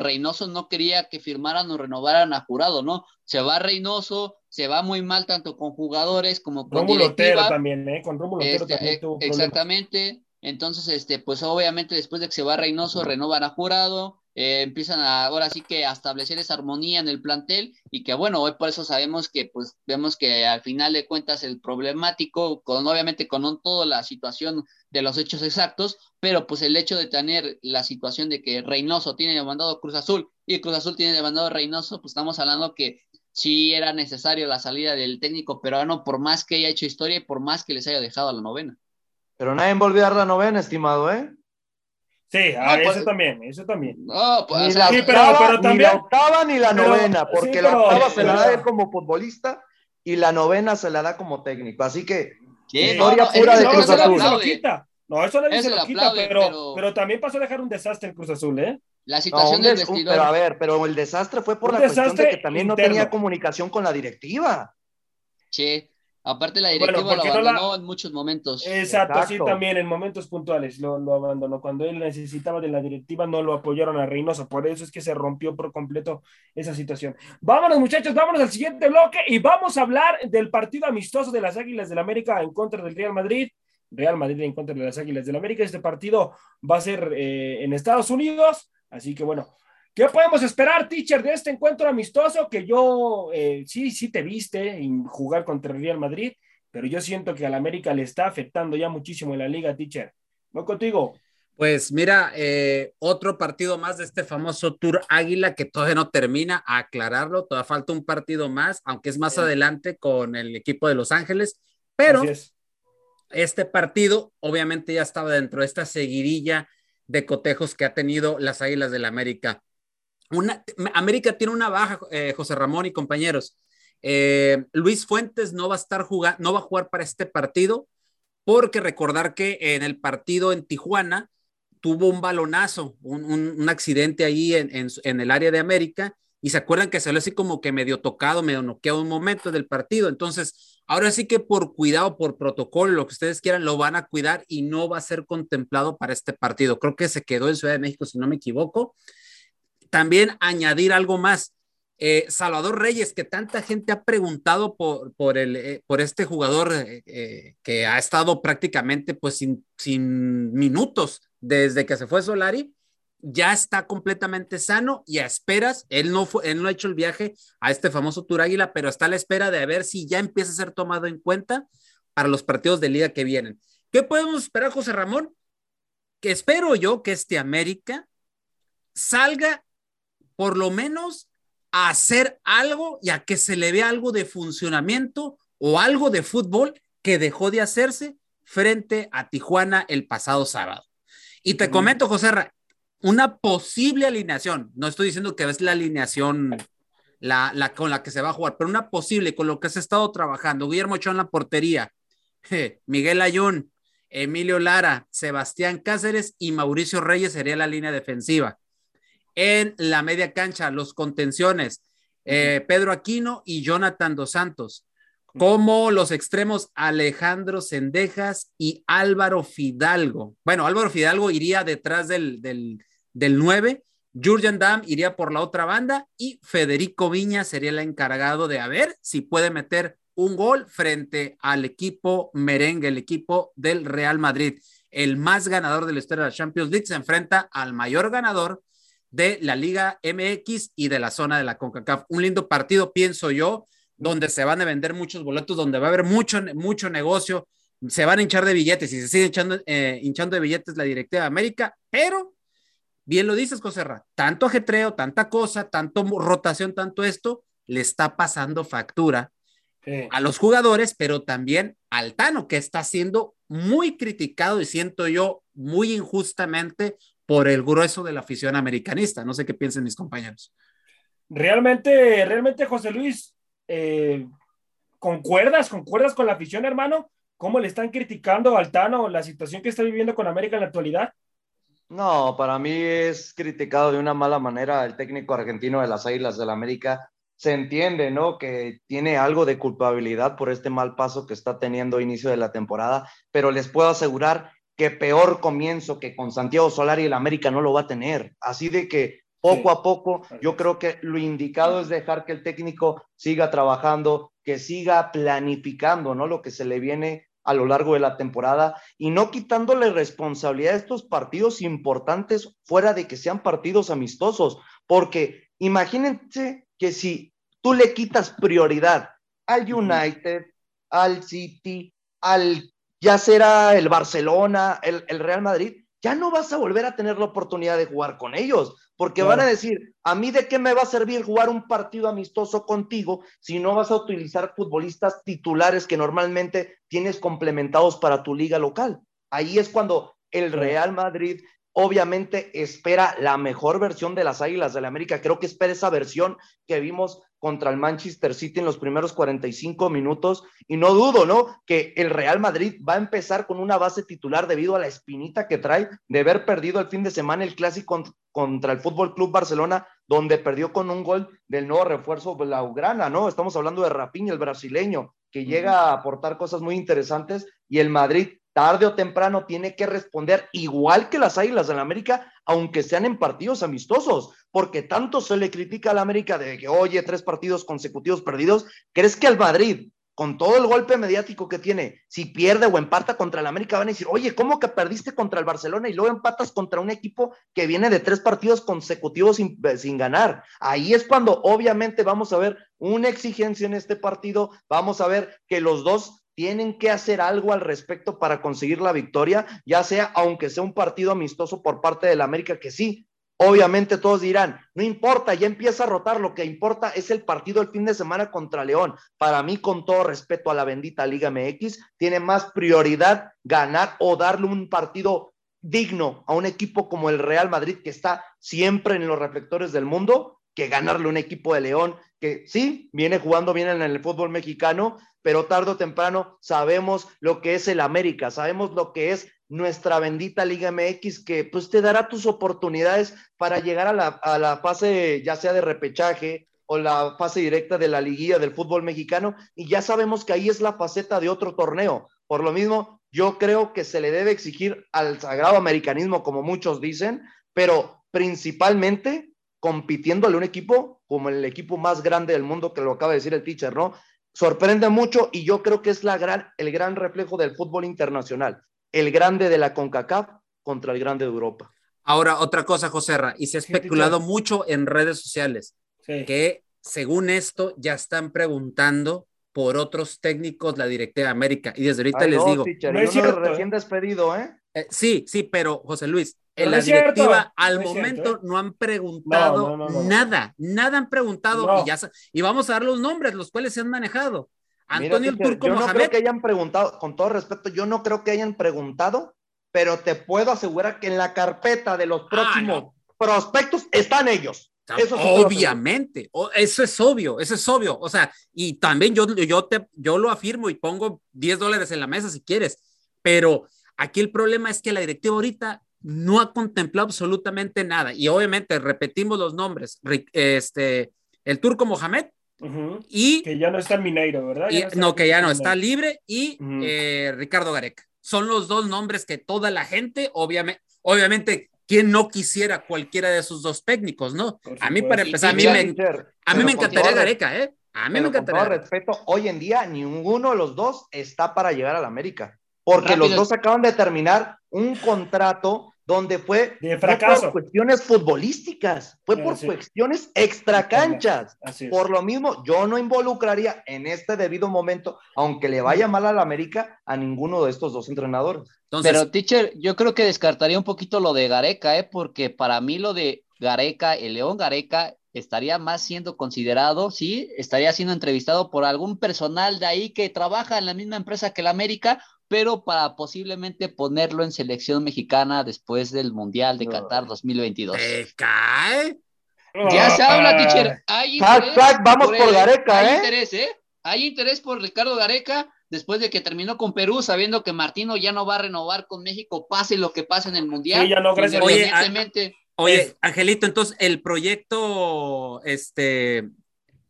Reynoso no quería que firmaran o renovaran a Jurado, ¿no? Se va Reynoso, se va muy mal tanto con jugadores como con Rómulo también, ¿eh? Con Rómulo este, también eh, Exactamente. Entonces, este, pues obviamente después de que se va Reynoso, renovan a Jurado, eh, empiezan a, ahora sí que a establecer esa armonía en el plantel y que bueno, hoy por eso sabemos que pues vemos que al final de cuentas el problemático, con obviamente con toda la situación de los hechos exactos, pero pues el hecho de tener la situación de que Reynoso tiene demandado Cruz Azul y Cruz Azul tiene demandado Reynoso, pues estamos hablando que sí era necesario la salida del técnico peruano por más que haya hecho historia y por más que les haya dejado a la novena. Pero nadie volvió a dar la novena, estimado, ¿eh? Sí, a eso pues, también, eso también. No, pues, ni, la octava, pero, pero también, ni la octava ni la novena, porque la octava se la da él como futbolista y la novena se la da como técnico. Así que, historia pura de Cruz Azul. No, eso nadie se lo quita, pero, pero, también pasó a dejar un desastre en Cruz Azul, ¿eh? La situación del vestidor. Pero a ver, pero el desastre fue por la cuestión de que también no tenía comunicación con la directiva. Sí, Aparte la directiva lo abandonó en muchos momentos. Exacto, sí, también en momentos puntuales lo, lo, abandonó. Cuando él necesitaba de la directiva no lo apoyaron a Reynoso, por eso es que se rompió por completo esa situación. Vámonos muchachos, vámonos al siguiente bloque y vamos a hablar del partido amistoso de las Águilas del América en contra del Real Madrid. Real Madrid en contra de las Águilas del América. Este partido va a ser eh, en Estados Unidos, así que bueno, ¿Qué podemos esperar, teacher, de este encuentro amistoso que yo eh, sí, sí te viste en jugar contra el Real Madrid, pero yo siento que al América le está afectando ya muchísimo en la liga, teacher. ¿No contigo? Pues mira, eh, otro partido más de este famoso Tour Águila que todavía no termina, a aclararlo, todavía falta un partido más, aunque es más adelante con el equipo de Los Ángeles, pero este partido obviamente ya estaba dentro de esta seguidilla de cotejos que ha tenido las Águilas del la América. Una, América tiene una baja, eh, José Ramón y compañeros. Eh, Luis Fuentes no va a estar jugando, no va a jugar para este partido, porque recordar que en el partido en Tijuana tuvo un balonazo, un, accidente ahí en, el área de América, y se acuerdan que salió así como que medio tocado, medio noqueado un momento del partido. Entonces, ahora sí que por cuidado, por protocolo, lo que ustedes quieran, lo van a cuidar y no va a ser contemplado para este partido. Creo que se quedó en Ciudad de México, si no me equivoco. También añadir algo más. Eh, Salvador Reyes, que tanta gente ha preguntado por, por, el, eh, por este jugador eh, que ha estado prácticamente pues sin, sin, minutos desde que se fue Solari, ya está completamente sano y a esperas, él no, fue, él no ha hecho el viaje a este famoso Tour Águila, pero está a la espera de ver si ya empieza a ser tomado en cuenta para los partidos de liga que vienen. ¿Qué podemos esperar, José Ramón? Que espero yo que este América salga por lo menos a hacer algo y a que se le vea algo de funcionamiento o algo de fútbol que dejó de hacerse frente a Tijuana el pasado sábado. Y te comento, José, una posible alineación, no estoy diciendo que es la alineación la, la, con la que se va a jugar, pero una posible con lo que se ha estado trabajando. Guillermo Ochoa en la portería, Miguel Ayun, Emilio Lara, Sebastián Cáceres y Mauricio Reyes sería la línea defensiva en la media cancha, los contenciones, eh, Pedro Aquino y Jonathan Dos Santos, como los extremos Alejandro Sendejas y Álvaro Fidalgo. Bueno, Álvaro Fidalgo iría detrás del, del, del 9, Jurgen Damm iría por la otra banda y Federico Viña sería el encargado de a ver si puede meter un gol frente al equipo merengue, el equipo del Real Madrid. El más ganador de la historia de la Champions League se enfrenta al mayor ganador de la Liga MX y de la zona de la CONCACAF. Un lindo partido, pienso yo, donde se van a vender muchos boletos, donde va a haber mucho, mucho negocio, se van a hinchar de billetes y se sigue hinchando, eh, hinchando de billetes la directiva de América, pero bien lo dices, Joserra, tanto ajetreo, tanta cosa, tanto rotación, tanto esto, le está pasando factura a los jugadores, pero también al Tano, que está siendo muy criticado y siento yo muy injustamente por el grueso de la afición americanista. No sé qué piensen mis compañeros. Realmente, realmente, José Luis, eh, ¿concuerdas? ¿Concuerdas con la afición, hermano? ¿Cómo le están criticando al Tano la situación que está viviendo con América en la actualidad? No, para mí es criticado de una mala manera el técnico argentino de las Águilas del la América. Se entiende, ¿no? Que tiene algo de culpabilidad por este mal paso que está teniendo inicio de la temporada, pero les puedo asegurar que peor comienzo que con Santiago Solari el América no lo va a tener. Así de que poco a poco yo creo que lo indicado es dejar que el técnico siga trabajando, que siga planificando, ¿no? Lo que se le viene a lo largo de la temporada y no quitándole responsabilidad a estos partidos importantes fuera de que sean partidos amistosos, porque imagínense que si tú le quitas prioridad al United, al City, al ya será el Barcelona, el, Real Madrid, ya no vas a volver a tener la oportunidad de jugar con ellos, porque van a decir, a mí de qué me va a servir jugar un partido amistoso contigo si no vas a utilizar futbolistas titulares que normalmente tienes complementados para tu liga local. Ahí es cuando el Real Madrid obviamente espera la mejor versión de las Águilas del la América. Creo que espera esa versión que vimos contra el Manchester City en los primeros 45 minutos. Y no dudo, ¿no? Que el Real Madrid va a empezar con una base titular debido a la espinita que trae de haber perdido el fin de semana el clásico contra el Fútbol Club Barcelona, donde perdió con un gol del nuevo refuerzo Blaugrana, ¿no? Estamos hablando de Rapiña, el brasileño, que llega a aportar cosas muy interesantes. Y el Madrid tarde o temprano tiene que responder igual que las Águilas de la América, aunque sean en partidos amistosos, porque tanto se le critica a la América de que, oye, tres partidos consecutivos perdidos, ¿crees que al Madrid, con todo el golpe mediático que tiene, si pierde o empata contra el América, van a decir, oye, ¿cómo que perdiste contra el Barcelona y luego empatas contra un equipo que viene de tres partidos consecutivos sin ganar? Ahí es cuando obviamente vamos a ver una exigencia en este partido, vamos a ver que los dos tienen que hacer algo al respecto para conseguir la victoria, ya sea aunque sea un partido amistoso por parte del América, que sí, obviamente todos dirán, no importa, ya empieza a rotar, lo que importa es el partido el fin de semana contra León. Para mí, con todo respeto a la bendita Liga MX, tiene más prioridad ganar o darle un partido digno a un equipo como el Real Madrid, que está siempre en los reflectores del mundo, que ganarle un equipo de León, que sí, viene jugando bien en el fútbol mexicano, pero tarde o temprano sabemos lo que es el América, sabemos lo que es nuestra bendita Liga MX, que pues te dará tus oportunidades para llegar a la, a la fase ya sea de repechaje o la fase directa de la liguilla del fútbol mexicano, y ya sabemos que ahí es la faceta de otro torneo. Por lo mismo, yo creo que se le debe exigir al sagrado americanismo, como muchos dicen, pero principalmente compitiéndole a un equipo como el equipo más grande del mundo, que lo acaba de decir el teacher, ¿no? sorprende mucho y yo creo que es la gran, el gran reflejo del fútbol internacional, el grande de la CONCACAF contra el grande de Europa. Ahora, otra cosa, José Ra, y se ha especulado mucho en redes sociales que según esto ya están preguntando por otros técnicos la directiva de América. Y desde ahorita les digo. no es cierto, recién ¿eh? despedido, ¿eh? ¿Eh? Sí, sí, pero José Luis, en la directiva al momento ¿eh? no han preguntado nada, nada han preguntado y ya y vamos a dar los nombres, los cuales se han manejado. Antonio el Turco yo no creo que hayan preguntado, con todo respeto, yo no creo que hayan preguntado, pero te puedo asegurar que en la carpeta de los ah, próximos prospectos están ellos. Eso Obviamente, eso es obvio, eso es obvio. O sea, y también yo, yo, te, yo lo afirmo y pongo 10 dólares en la mesa si quieres, pero aquí el problema es que la directiva ahorita no ha contemplado absolutamente nada. Y obviamente repetimos los nombres, este, el turco Mohamed. Y que ya no está en Mineiro, ¿verdad? no, que ya no está libre y eh, Ricardo Gareca. Son los dos nombres que toda la gente, obviamente, obviamente, quien no quisiera cualquiera de esos dos técnicos, ¿no? A mí, para empezar, a mí, me, a mí me encantaría Gareca, ¿eh? A mí me encantaría. Con todo respeto, hoy en día ninguno de los dos está para llegar a la América, porque los dos acaban de terminar un contrato donde fue por cuestiones futbolísticas, fue por cuestiones extracanchas. Por lo mismo, yo no involucraría en este debido momento, aunque le vaya mal a la América, a ninguno de estos dos entrenadores. Pero, teacher, yo creo que descartaría un poquito lo de Gareca, ¿eh? porque para mí lo de Gareca, el León Gareca, estaría más siendo considerado, sí, estaría siendo entrevistado por algún personal de ahí que trabaja en la misma empresa que la América pero para posiblemente ponerlo en selección mexicana después del Mundial de Qatar 2022. ¿Te cae? Ya se habla, teacher. Hay interés vamos por, Gareca, hay ¿eh? Interés, ¿eh? Hay interés por Ricardo Gareca después de que terminó con Perú, sabiendo que Martino ya no va a renovar con México, pase lo que pase en el Mundial. Sí, ya no, gracias. Oye, oye Angelito, entonces el proyecto este,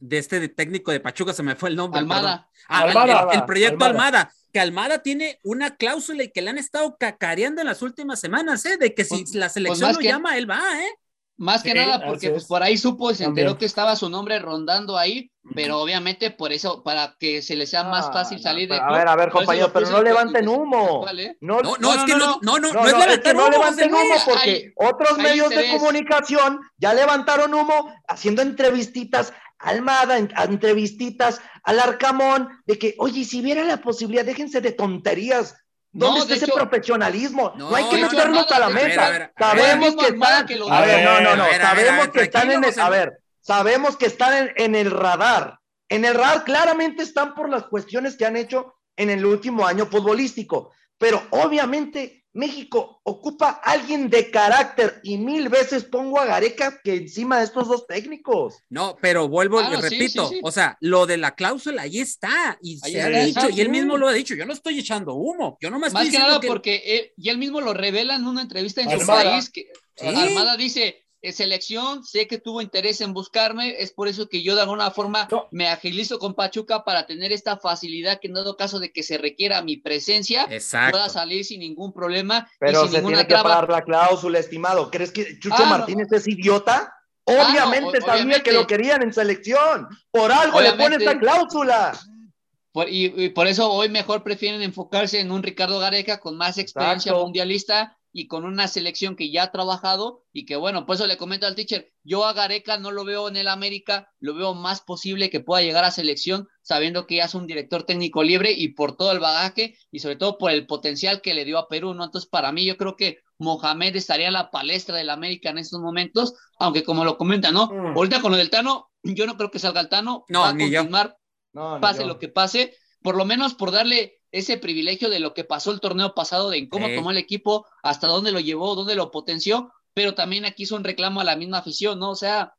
de este técnico de Pachuca, se me fue el nombre. Almada. Ah, Almada el, proyecto Almada que Almada tiene una cláusula y que le han estado cacareando en las últimas semanas, ¿eh? De que si pues, la pues selección lo llama, él va, ¿eh? Más que nada porque pues, por ahí supo, se enteró que estaba su nombre rondando ahí, pero obviamente por eso, para que se le sea más ah, fácil salir de A ver, a ver, compañero, pero no levanten humo. No, no, es que no, no, no, no, es levantar humo. No levanten humo porque otros medios de comunicación ya levantaron humo haciendo entrevistitas Almada, entrevistitas al Arcamón, de que, oye, si viera la posibilidad, déjense de tonterías. ¿Dónde está ese profesionalismo? No, hay que meternos a la mesa. sabemos que están. a ver, no, no, no. sabemos que están en el. A ver, sabemos que están en, el radar. En el radar claramente están por las cuestiones que han hecho en el último año futbolístico. Pero obviamente México ocupa alguien de carácter y mil veces pongo a Gareca que encima de estos dos técnicos. No, pero vuelvo y repito, o sea, lo de la cláusula ahí está y se ha dicho y él mismo lo ha dicho, yo no estoy echando humo, yo no me estoy Más que nada porque él, y él mismo lo revela en una entrevista en su país que Armada dice, selección, sé que tuvo interés en buscarme, es por eso que yo de alguna forma me agilizo con Pachuca para tener esta facilidad que en dado caso de que se requiera mi presencia, pueda salir sin ningún problema. Pero y sin se ninguna tiene que pagar la cláusula, estimado. ¿Crees que Chucho ah, Martínez es idiota? Ah, obviamente sabía que lo querían en selección. Por algo le pone esta cláusula. y, por eso hoy mejor prefieren enfocarse en un Ricardo Gareca con más experiencia mundialista y con una selección que ya ha trabajado y que bueno, por eso le comento al teacher, yo a Gareca no lo veo en el América, lo veo más posible que pueda llegar a selección sabiendo que ya es un director técnico libre y por todo el bagaje y sobre todo por el potencial que le dio a Perú, ¿no? Entonces para mí yo creo que Mohamed estaría en la palestra del América en estos momentos, aunque como lo comenta, ¿no? Mm. Ahorita con lo del Tano, yo no creo que salga el Tano, no, va a continuar, pase lo que pase, por lo menos por darle ese privilegio de lo que pasó el torneo pasado, de cómo tomó el equipo, hasta dónde lo llevó, dónde lo potenció, pero también aquí hizo un reclamo a la misma afición, ¿no? O sea,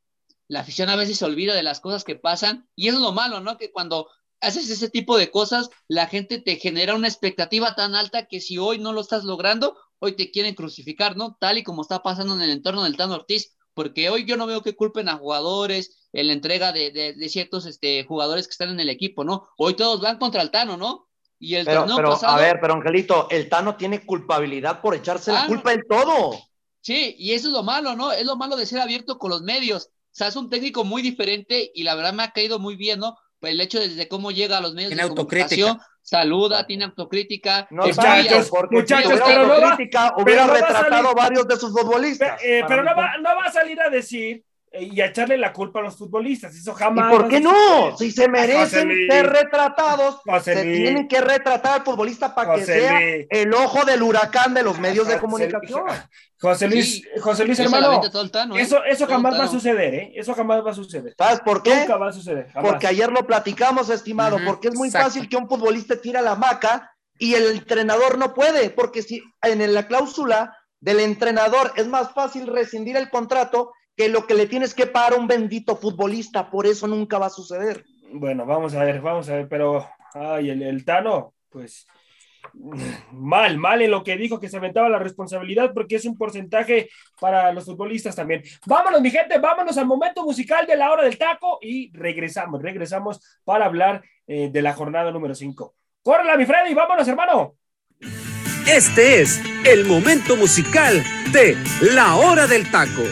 la afición a veces se olvida de las cosas que pasan y eso es lo malo, ¿no? Que cuando haces ese tipo de cosas, la gente te genera una expectativa tan alta que si hoy no lo estás logrando, hoy te quieren crucificar, ¿no? Tal y como está pasando en el entorno del Tano Ortiz, porque hoy yo no veo que culpen a jugadores en la entrega de, de, ciertos este, jugadores que están en el equipo, ¿no? Hoy todos van contra el Tano, ¿no? Y el pero, pero a ver, pero Angelito, el Tano tiene culpabilidad por echarse la ah, culpa en todo. Sí, y eso es lo malo, ¿no? Es lo malo de ser abierto con los medios. O sea, es un técnico muy diferente y la verdad me ha caído muy bien, ¿no? Pues el hecho desde cómo llega a los medios tiene de comunicación, saluda, tiene autocrítica. No, muchachos, muchachos, pero no va, hubiera retratado varios de sus futbolistas. Eh, pero no va, no va a salir a decir y a echarle la culpa a los futbolistas. Eso jamás. ¿Y por qué no? Si se merecen ser retratados, se tienen que retratar al futbolista para que sea el ojo del huracán de los medios de comunicación. José Luis, José Luis hermano, ¿eh? eso, eso jamás va a suceder, ¿eh? Eso jamás va a suceder. ¿Sabes por qué? Nunca va a suceder. Porque ayer lo platicamos, estimado, porque es muy fácil que un futbolista tire la maca y el entrenador no puede, porque si en la cláusula del entrenador es más fácil rescindir el contrato que lo que le tienes que pagar a un bendito futbolista, por eso nunca va a suceder. Bueno, vamos a ver, vamos a ver, pero, ay, el, el Tano, pues mal, mal en lo que dijo que se aventaba la responsabilidad porque es un porcentaje para los futbolistas también. Vámonos, mi gente, vámonos al momento musical de la hora del taco y regresamos, regresamos para hablar eh, de la jornada número 5. Córrela, mi Freddy, vámonos, hermano. Este es el momento musical de la hora del taco.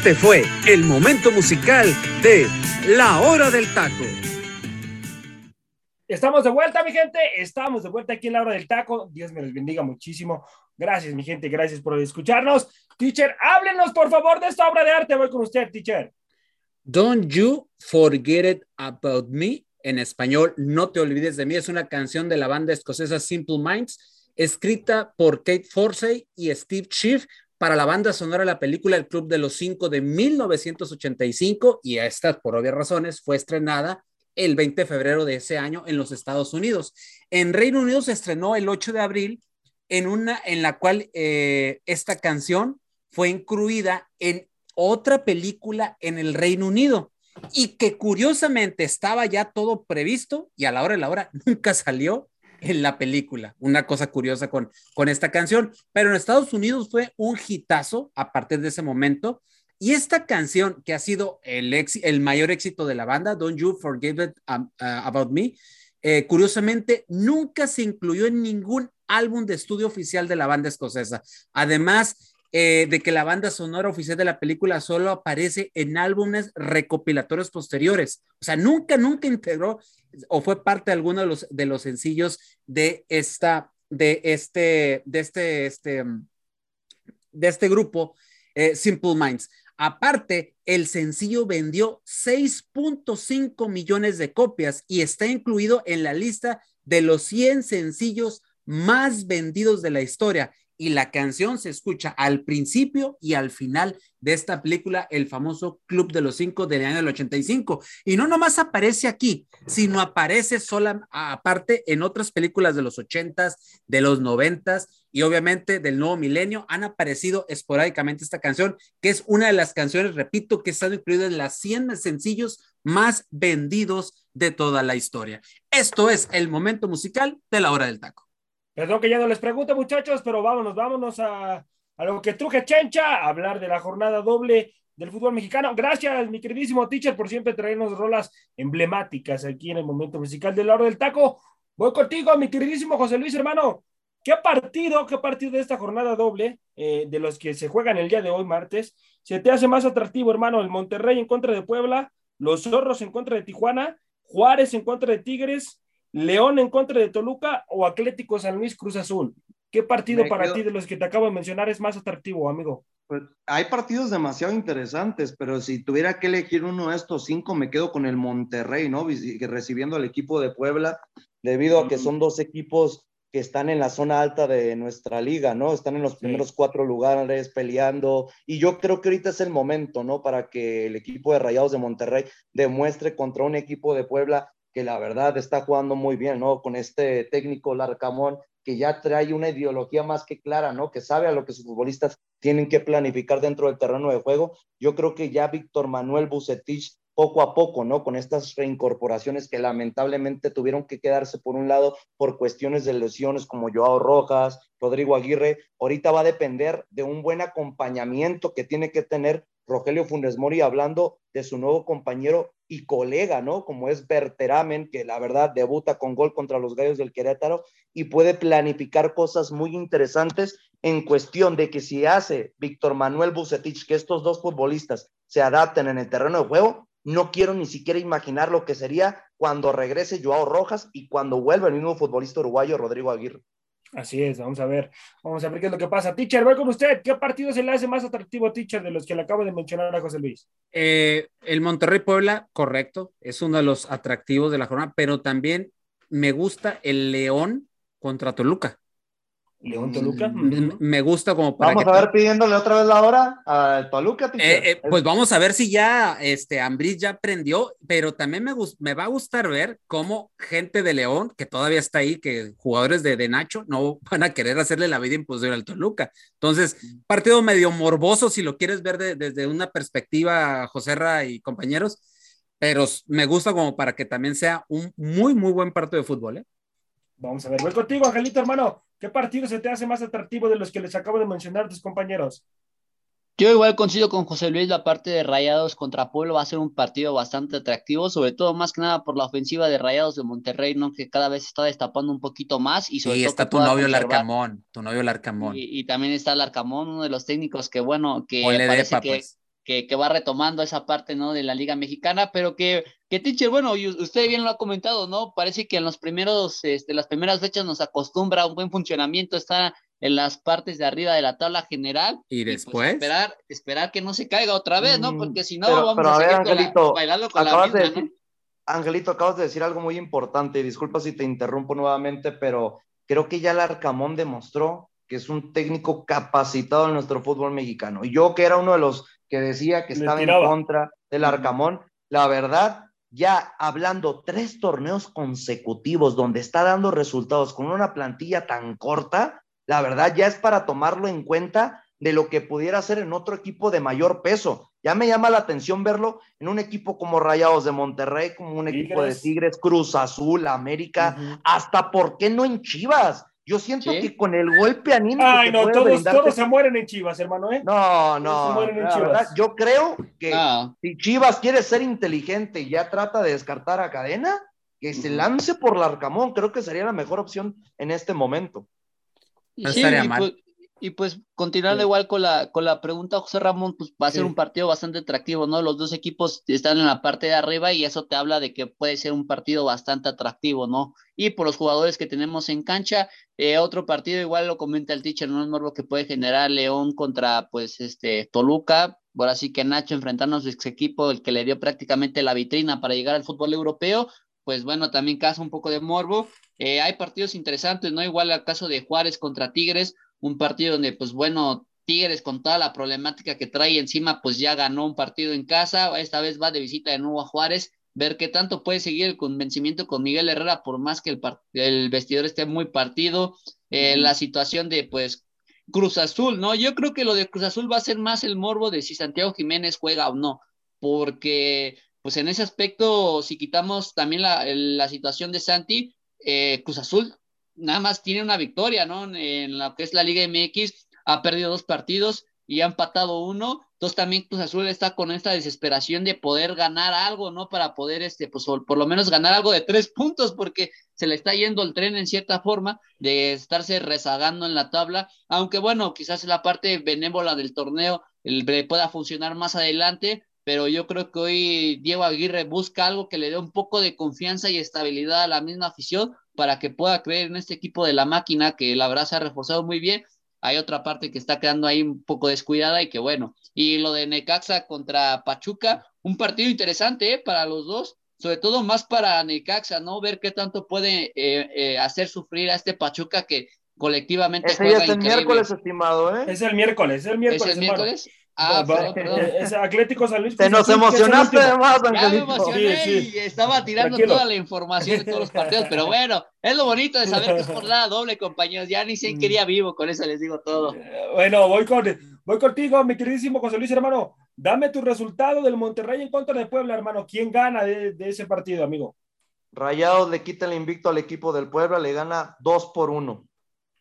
Este fue el momento musical de La Hora del Taco. Estamos de vuelta, mi gente. Estamos de vuelta aquí en La Hora del Taco. Dios me los bendiga muchísimo. Gracias, mi gente. Gracias por escucharnos. Teacher, háblenos, por favor, de esta obra de arte. Voy con usted, teacher. Don't You Forget It About Me. En español, No te olvides de mí. Es una canción de la banda escocesa Simple Minds, escrita por Kate Forsey y Steve Schiff para la banda sonora de la película El Club de los Cinco de 1985 y esta, por obvias razones, fue estrenada el 20 de febrero de ese año en los Estados Unidos. En Reino Unido se estrenó el 8 de abril en una en la cual eh, esta canción fue incluida en otra película en el Reino Unido y que curiosamente estaba ya todo previsto y a la hora de la hora nunca salió en la película. Una cosa curiosa con, con esta canción, pero en Estados Unidos fue un hitazo a partir de ese momento. Y esta canción, que ha sido el, el mayor éxito de la banda, Don't You Forget It um, uh, About Me, eh, curiosamente nunca se incluyó en ningún álbum de estudio oficial de la banda escocesa. Además, eh, de que la banda sonora oficial de la película solo aparece en álbumes recopilatorios posteriores. O sea, nunca, nunca integró o fue parte de alguno de los, de los sencillos de esta, de este, de este, este, de este grupo, eh, Simple Minds. Aparte, el sencillo vendió 6.5 millones de copias y está incluido en la lista de los 100 sencillos más vendidos de la historia y la canción se escucha al principio y al final de esta película, el famoso Club de los Cinco del año del 85. Y no nomás aparece aquí, sino aparece sola aparte en otras películas de los 80s, de los 90s y obviamente del nuevo milenio. Han aparecido esporádicamente esta canción, que es una de las canciones, repito, que están incluidas en las 100 sencillos más vendidos de toda la historia. Esto es el momento musical de la hora del taco. Perdón que ya no les pregunte, muchachos, pero vámonos, vámonos a, a lo que truje Chencha, hablar de la jornada doble del fútbol mexicano. Gracias, mi queridísimo teacher, por siempre traernos rolas emblemáticas aquí en el momento musical de la hora del taco. Voy contigo, mi queridísimo José Luis, hermano. ¿Qué partido, qué partido de esta jornada doble, eh, de los que se juegan el día de hoy, martes, se te hace más atractivo, hermano? El Monterrey en contra de Puebla, los Zorros en contra de Tijuana, Juárez en contra de Tigres, León en contra de Toluca o Atlético San Luis Cruz Azul. ¿Qué partido para ti de los que te acabo de mencionar es más atractivo, amigo? Pues hay partidos demasiado interesantes, pero si tuviera que elegir uno de estos cinco, me quedo con el Monterrey, ¿no? Recibiendo al equipo de Puebla, debido a que son dos equipos que están en la zona alta de nuestra liga, ¿no? Están en los primeros cuatro lugares peleando y yo creo que ahorita es el momento, ¿no? Para que el equipo de Rayados de Monterrey demuestre contra un equipo de Puebla que la verdad está jugando muy bien, ¿no? Con este técnico Larcamón, que ya trae una ideología más que clara, ¿no? Que sabe a lo que sus futbolistas tienen que planificar dentro del terreno de juego. Yo creo que ya Víctor Manuel Bucetich poco a poco, ¿no? Con estas reincorporaciones que lamentablemente tuvieron que quedarse por un lado por cuestiones de lesiones como Joao Rojas, Rodrigo Aguirre. Ahorita va a depender de un buen acompañamiento que tiene que tener Rogelio Funes Mori hablando de su nuevo compañero y colega, ¿no? Como es Berteramen, que la verdad debuta con gol contra los Gallos del Querétaro y puede planificar cosas muy interesantes en cuestión de que si hace Víctor Manuel Bucetich que estos dos futbolistas se adapten en el terreno de juego, no quiero ni siquiera imaginar lo que sería cuando regrese Joao Rojas y cuando vuelva el mismo futbolista uruguayo Rodrigo Aguirre. Así es, vamos a ver, vamos a ver qué es lo que pasa. Teacher, voy con usted. ¿Qué partido se le hace más atractivo, Teacher, de los que le acabo de mencionar a José Luis? Eh, el Monterrey Puebla, correcto, es uno de los atractivos de la jornada, pero también me gusta el León contra Toluca. León Toluca. Mm, me gusta como para. Vamos a ver pidiéndole otra vez la hora a Toluca. Eh, eh, pues vamos a ver si ya este Ambris ya aprendió, pero también me, me va a gustar ver cómo gente de León, que todavía está ahí, que jugadores de, de Nacho no van a querer hacerle la vida imposible al Toluca. Entonces, partido medio morboso si lo quieres ver desde una perspectiva, Joserra y compañeros, pero me gusta como para que también sea un muy, muy buen partido de fútbol. ¿eh? Vamos a ver, voy contigo, Angelito, hermano. ¿Qué partido se te hace más atractivo de los que les acabo de mencionar tus compañeros? Yo igual coincido con José Luis, la parte de Rayados contra Pueblo va a ser un partido bastante atractivo, sobre todo más que nada por la ofensiva de Rayados de Monterrey, ¿no? que cada vez está destapando un poquito más. Y, sobre está tu novio Larcamón, tu novio Larcamón. Y, también está Larcamón, uno de los técnicos que, bueno, que parece que, pues que, va retomando esa parte, ¿no? De la Liga Mexicana, pero que, que Teacher, bueno, y usted bien lo ha comentado, ¿no? Parece que en los primeros, este, las primeras fechas nos acostumbra a un buen funcionamiento, está en las partes de arriba de la tabla general. Y pues, después. esperar, esperar que no se caiga otra vez, ¿no? Mm, Porque si no, vamos a, seguir Angelito, bailando con la misma, Angelito, acabas de decir algo muy importante, disculpa si te interrumpo nuevamente, pero creo que ya el Arcamón demostró que es un técnico capacitado en nuestro fútbol mexicano. Y yo que era uno de los que decía que estaba en contra del Arcamón, la verdad, ya hablando tres torneos consecutivos donde está dando resultados con una plantilla tan corta, la verdad ya es para tomarlo en cuenta de lo que pudiera hacer en otro equipo de mayor peso. Ya me llama la atención verlo en un equipo como Rayados de Monterrey, como un equipo de Tigres, Cruz Azul, América, hasta por qué no en Chivas. Yo siento que con el golpe anímico. Ay, no, todos, todos se mueren en Chivas, hermano, ¿eh? No, no. yo creo que si Chivas quiere ser inteligente y ya trata de descartar a cadena, que se lance por Larcamón. Creo que sería la mejor opción en este momento. No estaría mal. Pues, y pues continuando igual con la, con la pregunta, José Ramón, pues va a ser un partido bastante atractivo, ¿no? Los dos equipos están en la parte de arriba y eso te habla de que puede ser un partido bastante atractivo, ¿no? Y por los jugadores que tenemos en cancha, eh, otro partido igual lo comenta el teacher, ¿no? Es morbo que puede generar León contra, pues, este, Toluca, ahora sí que Nacho enfrentando a su ex equipo, el que le dio prácticamente la vitrina para llegar al fútbol europeo, pues bueno, también casa un poco de morbo. Eh, hay partidos interesantes, ¿no? Igual al caso de Juárez contra Tigres, un partido donde, pues bueno, Tigres con toda la problemática que trae encima, pues ya ganó un partido en casa, esta vez va de visita de nuevo a Juárez, ver qué tanto puede seguir el convencimiento con Miguel Herrera, por más que el, el vestidor esté muy partido, eh, la situación de, pues, Cruz Azul, ¿no? Yo creo que lo de Cruz Azul va a ser más el morbo de si Santiago Jiménez juega o no, porque, pues en ese aspecto, si quitamos también la, la situación de Santi, eh, Cruz Azul nada más tiene una victoria, ¿no? En lo que es la Liga MX, ha perdido dos partidos y ha empatado uno. Entonces también Cruz Azul está con esta desesperación de poder ganar algo, ¿no? Para poder, este, pues por lo menos ganar algo de tres puntos, porque se le está yendo el tren en cierta forma de estarse rezagando en la tabla, aunque bueno, quizás la parte benévola del torneo el, pueda funcionar más adelante, pero yo creo que hoy Diego Aguirre busca algo que le dé un poco de confianza y estabilidad a la misma afición para que pueda creer en este equipo de la máquina que la verdad se ha reforzado muy bien. Hay otra parte que está quedando ahí un poco descuidada y que bueno. Y lo de Necaxa contra Pachuca, un partido interesante ¿eh? para los dos, sobre todo más para Necaxa, ¿no? Ver qué tanto puede eh, eh, hacer sufrir a este Pachuca que colectivamente Ese es el miércoles, estimado, ¿eh? Es el miércoles, es el miércoles. ¿Es el miércoles? Ah, Es Atlético San Luis. Te nos emocionaste además, Ya me emocioné y estaba tirando toda la información de todos los partidos, pero bueno, es lo bonito de saber que es por la doble, compañeros. Ya ni sé quería vivo, con eso les digo todo. Bueno, voy con, Voy contigo, mi queridísimo José Luis, hermano. Dame tu resultado del Monterrey en contra de Puebla, hermano. ¿Quién gana de, ese partido, amigo? Rayados le quita el invicto al equipo del Puebla, le gana 2 por 1.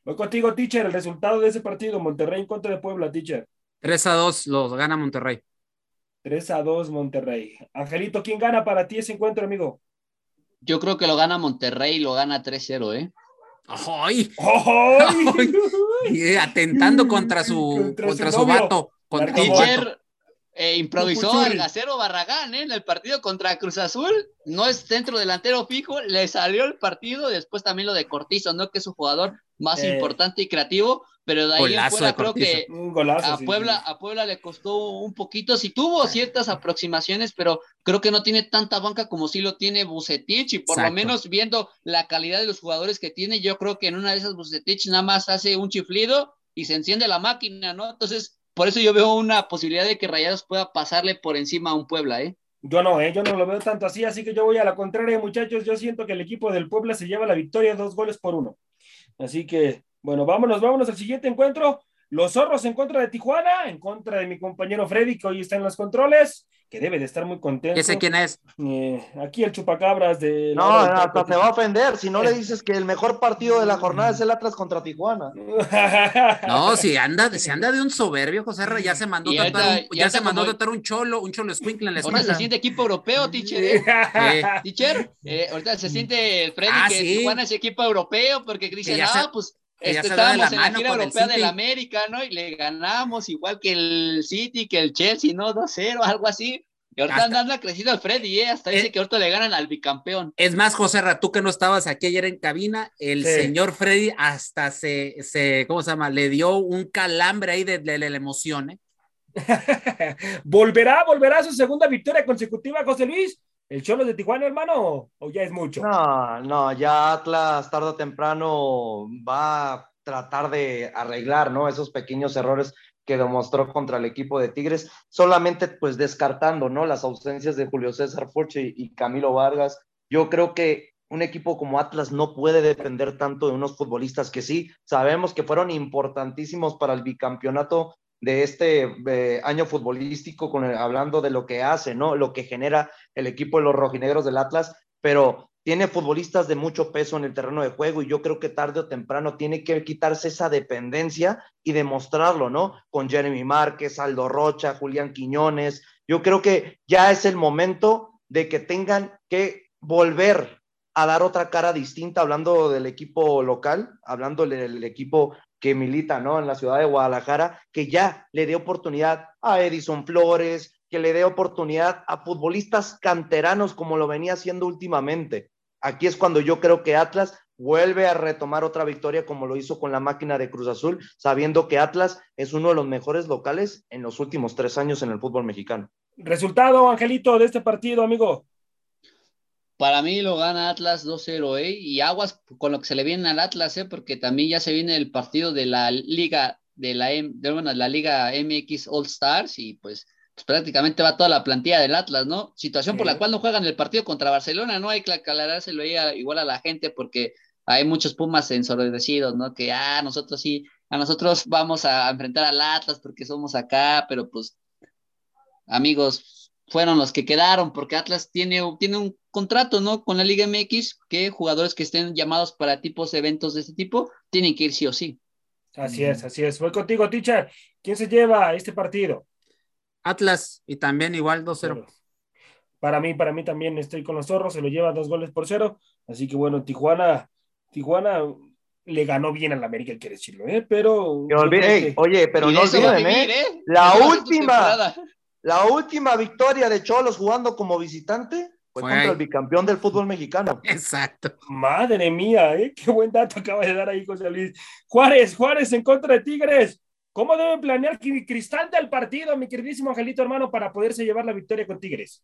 Voy contigo, teacher. El resultado de ese partido, Monterrey en contra de Puebla, teacher. 3 a 2 los gana Monterrey. 3 a 2 Monterrey. Angelito, ¿quién gana para ti ese encuentro, amigo? Yo creo que lo gana Monterrey y lo gana 3-0, ¿eh? ¡Ay! ¡Ay! Atentando contra su, contra, su, vato. Contra Teacher eh, improvisó al Gacero Barragán ¿eh? en el partido contra Cruz Azul. No es centro delantero fijo, le salió el partido. Después también lo de Cortizo, ¿no? Que es un jugador más eh. importante y creativo, pero de ahí en fuera creo que a, Puebla, a Puebla le costó un poquito, sí tuvo ciertas aproximaciones, pero creo que no tiene tanta banca como sí lo tiene Bucetich y por lo menos viendo la calidad de los jugadores que tiene, yo creo que en una de esas Bucetich nada más hace un chiflido y se enciende la máquina, ¿no? Entonces, por eso yo veo una posibilidad de que Rayados pueda pasarle por encima a un Puebla, ¿eh? Yo no, ¿eh? yo no lo veo tanto así, así que yo voy a la contraria, muchachos. Yo siento que el equipo del Puebla se lleva la victoria dos goles por uno. Así que bueno, vámonos, vámonos al siguiente encuentro. Los zorros en contra de Tijuana, en contra de mi compañero Freddy, que hoy está en los controles, que debe de estar muy contento. ¿Ese quién es? Eh, aquí el chupacabras de. No, hasta te va a ofender si no le dices que el mejor partido de la jornada es el Atlas contra Tijuana. No, si anda, si anda de un soberbio, José R, ya se mandó a tratar, un, ya, se mandó a tratar un cholo, un cholo squinkle en la espalda. Ahora se siente equipo europeo, teacher. ¿eh? Teacher, eh, ahorita se siente el Freddy ah, que Tijuana es equipo europeo porque dice, no, pues este, estábamos en la gira europea del América, ¿no? Y le ganamos igual que el City, que el Chelsea, ¿no? 2-0, algo así. Y ahorita anda crecido al Freddy, ¿eh? Hasta dice que ahorita le ganan al bicampeón. Es más, José Ra, tú que no estabas aquí ayer en cabina, el señor Freddy hasta se, se, ¿cómo se llama? Le dio un calambre ahí de, la emoción, ¿eh? volverá, volverá a su segunda victoria consecutiva, José Luis. ¿El Cholo de Tijuana, hermano? ¿O ya es mucho? No, no, ya Atlas tarde o temprano va a tratar de arreglar, ¿no? Esos pequeños errores que demostró contra el equipo de Tigres, solamente pues descartando, ¿no? Las ausencias de Julio César Forche y, Camilo Vargas. Yo creo que un equipo como Atlas no puede depender tanto de unos futbolistas que sí, sabemos que fueron importantísimos para el bicampeonato de este eh, año futbolístico, con hablando de lo que hace, ¿no? Lo que genera el equipo de los rojinegros del Atlas, pero tiene futbolistas de mucho peso en el terreno de juego y yo creo que tarde o temprano tiene que quitarse esa dependencia y demostrarlo, ¿no? Con Jeremy Márquez, Aldo Rocha, Julián Quiñones. Yo creo que ya es el momento de que tengan que volver a dar otra cara distinta, hablando del equipo local, hablando del equipo que milita ¿no? en la ciudad de Guadalajara, que ya le dé oportunidad a Edison Flores, que le dé oportunidad a futbolistas canteranos como lo venía haciendo últimamente. Aquí es cuando yo creo que Atlas vuelve a retomar otra victoria como lo hizo con la máquina de Cruz Azul, sabiendo que Atlas es uno de los mejores locales en los últimos tres años en el fútbol mexicano. Resultado, Angelito, de este partido, amigo. Para mí lo gana Atlas 2-0, ¿eh? Y aguas con lo que se le viene al Atlas, ¿eh? Porque también ya se viene el partido de la Liga, de la, de, bueno, la Liga MX All Stars y pues, pues, prácticamente va toda la plantilla del Atlas, ¿no? Situación por la cual no juegan el partido contra Barcelona, ¿no? Hay que aclarárselo ahí igual a la gente porque hay muchos Pumas ensordecidos, ¿no? Que, ah, nosotros sí, a nosotros vamos a enfrentar al Atlas porque somos acá, pero pues, amigos, fueron los que quedaron, porque Atlas tiene, tiene un contrato, ¿no? Con la Liga MX, que jugadores que estén llamados para tipos de eventos de este tipo tienen que ir sí o sí. Así es, así es. Voy contigo, teacher. ¿Quién se lleva este partido? Atlas, y también igual 2-0. Para mí, para mí también estoy con los zorros, se lo lleva dos goles por cero. Así que bueno, Tijuana, Tijuana le ganó bien al América, quiere decirlo, ¿eh? Pero. Oye, pero no olviden, ¿eh? ¿eh? La última, la última victoria de Cholos jugando como visitante fue, contra el bicampeón del fútbol mexicano. Exacto. Madre mía, ¿eh? qué buen dato acaba de dar ahí José Luis. Juárez, Juárez en contra de Tigres. ¿Cómo debe planear Cristal del partido, mi queridísimo Angelito hermano, para poderse llevar la victoria con Tigres?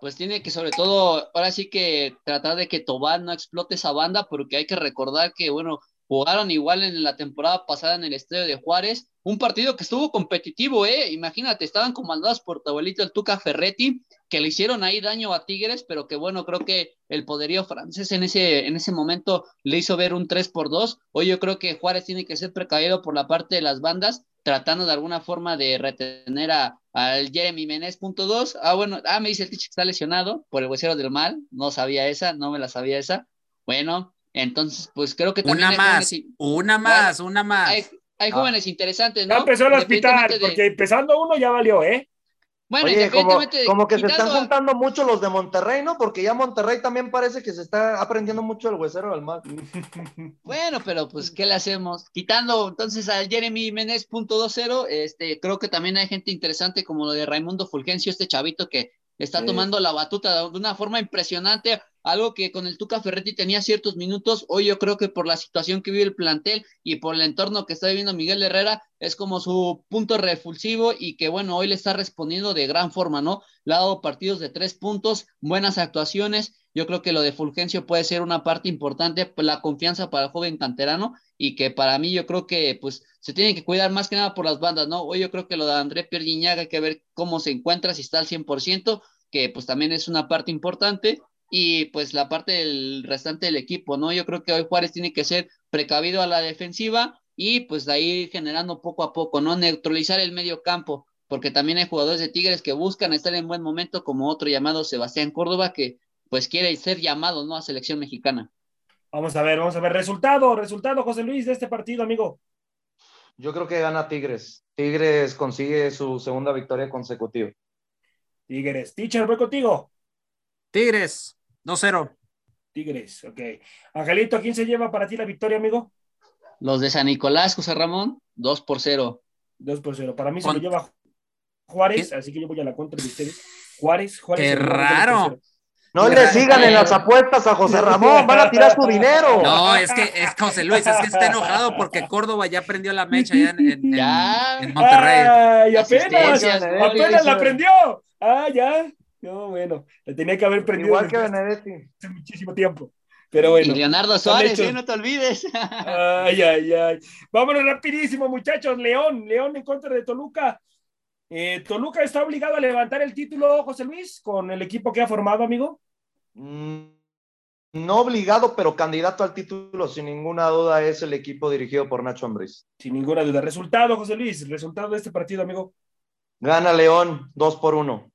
Pues tiene que sobre todo, ahora sí que tratar de que Tobán no explote esa banda, porque hay que recordar que, bueno, jugaron igual en la temporada pasada en el Estadio de Juárez, un partido que estuvo competitivo, ¿eh? Imagínate, estaban comandados por tu el Tuca Ferretti, que le hicieron ahí daño a Tigres, pero que bueno, creo que el poderío francés en ese, en ese momento le hizo ver un 3 por 2. Hoy yo creo que Juárez tiene que ser precavido por la parte de las bandas, tratando de alguna forma de retener a, al Jeremy Menez, punto. Ah, bueno, ah, me dice el teacher que está lesionado por el huesero del mal, no sabía esa, no me la sabía esa. Bueno, entonces, pues creo que también. Una más, una más, una más. Hay, hay ah. jóvenes interesantes, ¿no? Ya empezó el hospital, porque empezando uno ya valió, ¿eh? Bueno, Oye, como, que se están juntando mucho los de Monterrey, ¿no? Porque ya Monterrey también parece que se está aprendiendo mucho el huesero del mar. bueno, pero pues, ¿qué le hacemos? Quitando entonces al Jeremy Menez punto este, creo que también hay gente interesante como lo de Raimundo Fulgencio, este chavito que está tomando la batuta de una forma impresionante algo que con el Tuca Ferretti tenía ciertos minutos, hoy yo creo que por la situación que vive el plantel y por el entorno que está viviendo Miguel Herrera, es como su punto refulsivo y que bueno, hoy le está respondiendo de gran forma, ¿no? Le ha dado partidos de tres puntos, buenas actuaciones, yo creo que lo de Fulgencio puede ser una parte importante, pues, la confianza para el joven canterano y que para mí yo creo que pues se tiene que cuidar más que nada por las bandas, ¿no? Hoy yo creo que lo de André Pierguiñaga hay que ver cómo se encuentra, si está al 100%, que pues también es una parte importante y pues la parte del restante del equipo, ¿no? Yo creo que hoy Juárez tiene que ser precavido a la defensiva y pues de ahí generando poco a poco, ¿no? Neutralizar el medio campo, porque también hay jugadores de Tigres que buscan estar en buen momento, como otro llamado Sebastián Córdoba, que pues quiere ser llamado, ¿no? A selección mexicana. Vamos a ver, vamos a ver. Resultado, resultado, José Luis, de este partido, amigo. Yo creo que gana Tigres. Tigres consigue su segunda victoria consecutiva. Tigres. Teacher, voy contigo. Tigres. 2-0. Tigres, ok. Angelito, ¿quién se lleva para ti la victoria, amigo? Los de San Nicolás, José Ramón, 2 por 0. 2 por 0. Para mí se lo lleva Juárez, así que yo voy a la contra de ustedes. Juárez, Juárez. Qué raro. No le sigan en las apuestas a José Ramón, van a tirar su dinero. No, es que es José Luis, es que está enojado porque Córdoba ya prendió la mecha ya en, en, en Monterrey. Ay, apenas, apenas la prendió. Ah, ya. No, bueno, le tenía que haber prendido. Igual que Benedetti. Hace muchísimo tiempo. Pero bueno. Y Leonardo Suárez, ¿eh? no te olvides. Ay, ay, ay. Vámonos rapidísimo, muchachos. León, León en contra de Toluca. Eh, Toluca está obligado a levantar el título, José Luis, con el equipo que ha formado, amigo. Mm, no obligado, pero candidato al título, sin ninguna duda, es el equipo dirigido por Nacho Ambriz. Sin ninguna duda. Resultado, José Luis, resultado de este partido, amigo. Gana León, dos por uno.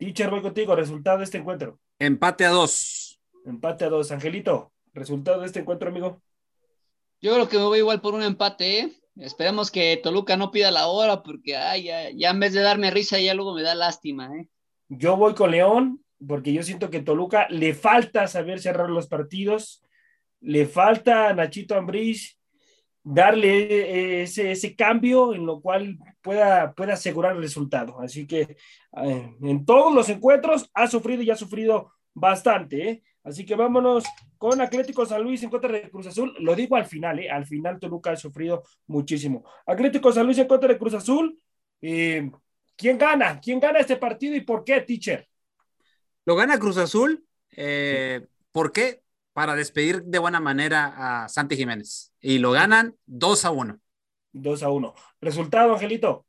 Teacher, voy contigo. Resultado de este encuentro. Empate a dos. Empate a dos. Angelito, resultado de este encuentro, amigo. Yo creo que me voy igual por un empate. ¿eh? Esperemos que Toluca no pida la hora porque ay, ya, en vez de darme risa ya luego me da lástima. ¿eh? Yo voy con León porque yo siento que Toluca le falta saber cerrar los partidos. Le falta a Nachito Ambriz darle ese, ese, cambio en lo cual pueda, pueda asegurar el resultado. Así que eh, en todos los encuentros ha sufrido y ha sufrido bastante. ¿eh? Así que vámonos con Atlético San Luis en contra de Cruz Azul. Lo digo al final, ¿eh? al final Toluca ha sufrido muchísimo. Atlético San Luis en contra de Cruz Azul. ¿Quién gana? ¿Quién gana este partido y por qué, teacher? Lo gana Cruz Azul. ¿Por qué? para despedir de buena manera a Santi Jiménez. Y lo ganan 2 a 1. 2 a 1. Resultado, Angelito.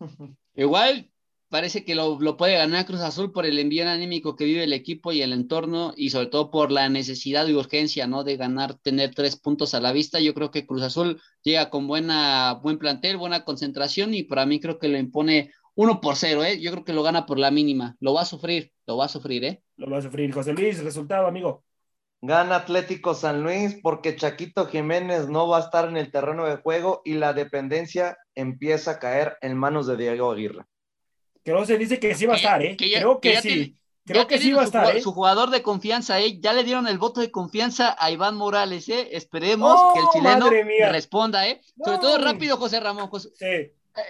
Igual parece que lo, puede ganar Cruz Azul por el envío anímico que vive el equipo y el entorno y sobre todo por la necesidad y urgencia, ¿no? De ganar, tener tres puntos a la vista. Yo creo que Cruz Azul llega con buena, buen plantel, buena concentración y para mí creo que lo impone uno por cero, ¿eh? Yo creo que lo gana por la mínima. Lo va a sufrir, lo va a sufrir, ¿eh? Lo va a sufrir. José Luis, resultado, amigo. Gana Atlético San Luis porque Chaquito Jiménez no va a estar en el terreno de juego y la dependencia empieza a caer en manos de Diego Aguirre. Creo que se dice que sí va a estar, ¿eh? Creo que, sí. Creo que sí va a estar, ¿eh? Su jugador de confianza, ¿eh? Ya le dieron el voto de confianza a Iván Morales, ¿eh? Esperemos que el oh, chileno responda, ¿eh? Sobre todo rápido, José Ramón. José. Sí.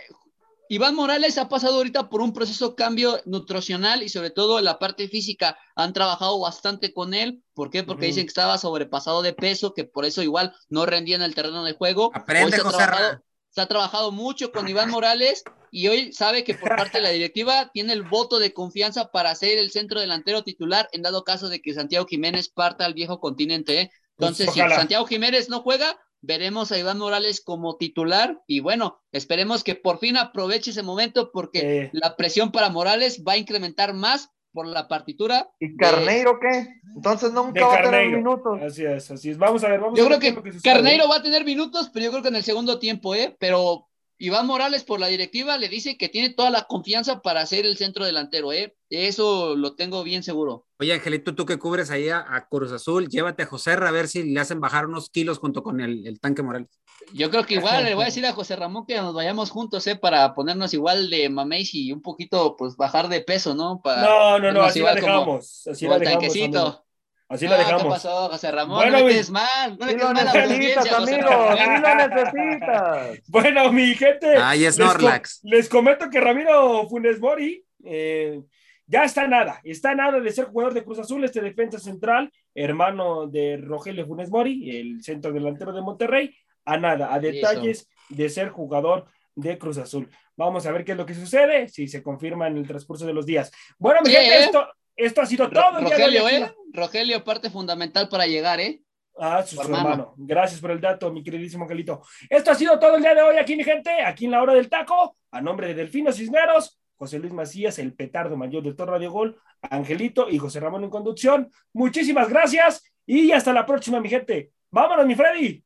Iván Morales ha pasado ahorita por un proceso cambio nutricional y sobre todo en la parte física. Han trabajado bastante con él. ¿Por qué? Porque dicen que estaba sobrepasado de peso, que por eso igual no rendía en el terreno de juego. Aprende, se, ha trabajado, se ha trabajado mucho con Iván Morales y hoy sabe que por parte de la directiva tiene el voto de confianza para ser el centro delantero titular en dado caso de que Santiago Jiménez parta al viejo continente. ¿eh? Pues Entonces, si Santiago Jiménez no juega, veremos a Iván Morales como titular y bueno, esperemos que por fin aproveche ese momento porque la presión para Morales va a incrementar más por la partitura. ¿Y Carneiro qué? Entonces nunca va a tener minutos. Así es, así es. Vamos a ver, vamos yo a ver. Yo creo que, Carneiro va a tener minutos, pero yo creo que en el segundo tiempo, ¿eh? Pero Iván Morales por la directiva le dice que tiene toda la confianza para ser el centro delantero, ¿eh? Eso lo tengo bien seguro. Oye, Angelito, tú que cubres ahí a, Cruz Azul, llévate a José a ver si le hacen bajar unos kilos junto con el, tanque Morales. Yo creo que igual le voy a decir a José Ramón que nos vayamos juntos, ¿eh? Para ponernos igual de mameis y un poquito, pues, bajar de peso, ¿no? Para no, no, no, así la dejamos. Así la dejamos. Así la dejamos. ¿Qué pasó, José Ramón? Bueno, no le mal. No le des mal a la audiencia, amigo. lo necesitas. Bueno, mi gente. Ahí es Norlax. Les, comento que Ramiro Funes Mori eh, ya está nada. Está nada de ser jugador de Cruz Azul, este defensa central, hermano de Rogelio Funes Mori, el centro delantero de Monterrey. A nada, a detalles de ser jugador de Cruz Azul. Vamos a ver qué es lo que sucede, si se confirma en el transcurso de los días. Bueno, mi gente, esto, esto ha sido todo. Rogelio, ¿eh? Rogelio, parte fundamental para llegar, ¿eh? Ah, su, hermano. Gracias por el dato, mi queridísimo Angelito. Esto ha sido todo el día de hoy aquí, mi gente, aquí en la hora del taco, a nombre de Delfino Cisneros, José Luis Macías, el petardo mayor de todo Radio Gol, Angelito y José Ramón en conducción. Muchísimas gracias y hasta la próxima, mi gente. Vámonos, mi Freddy.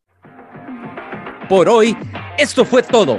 Por hoy, esto fue todo.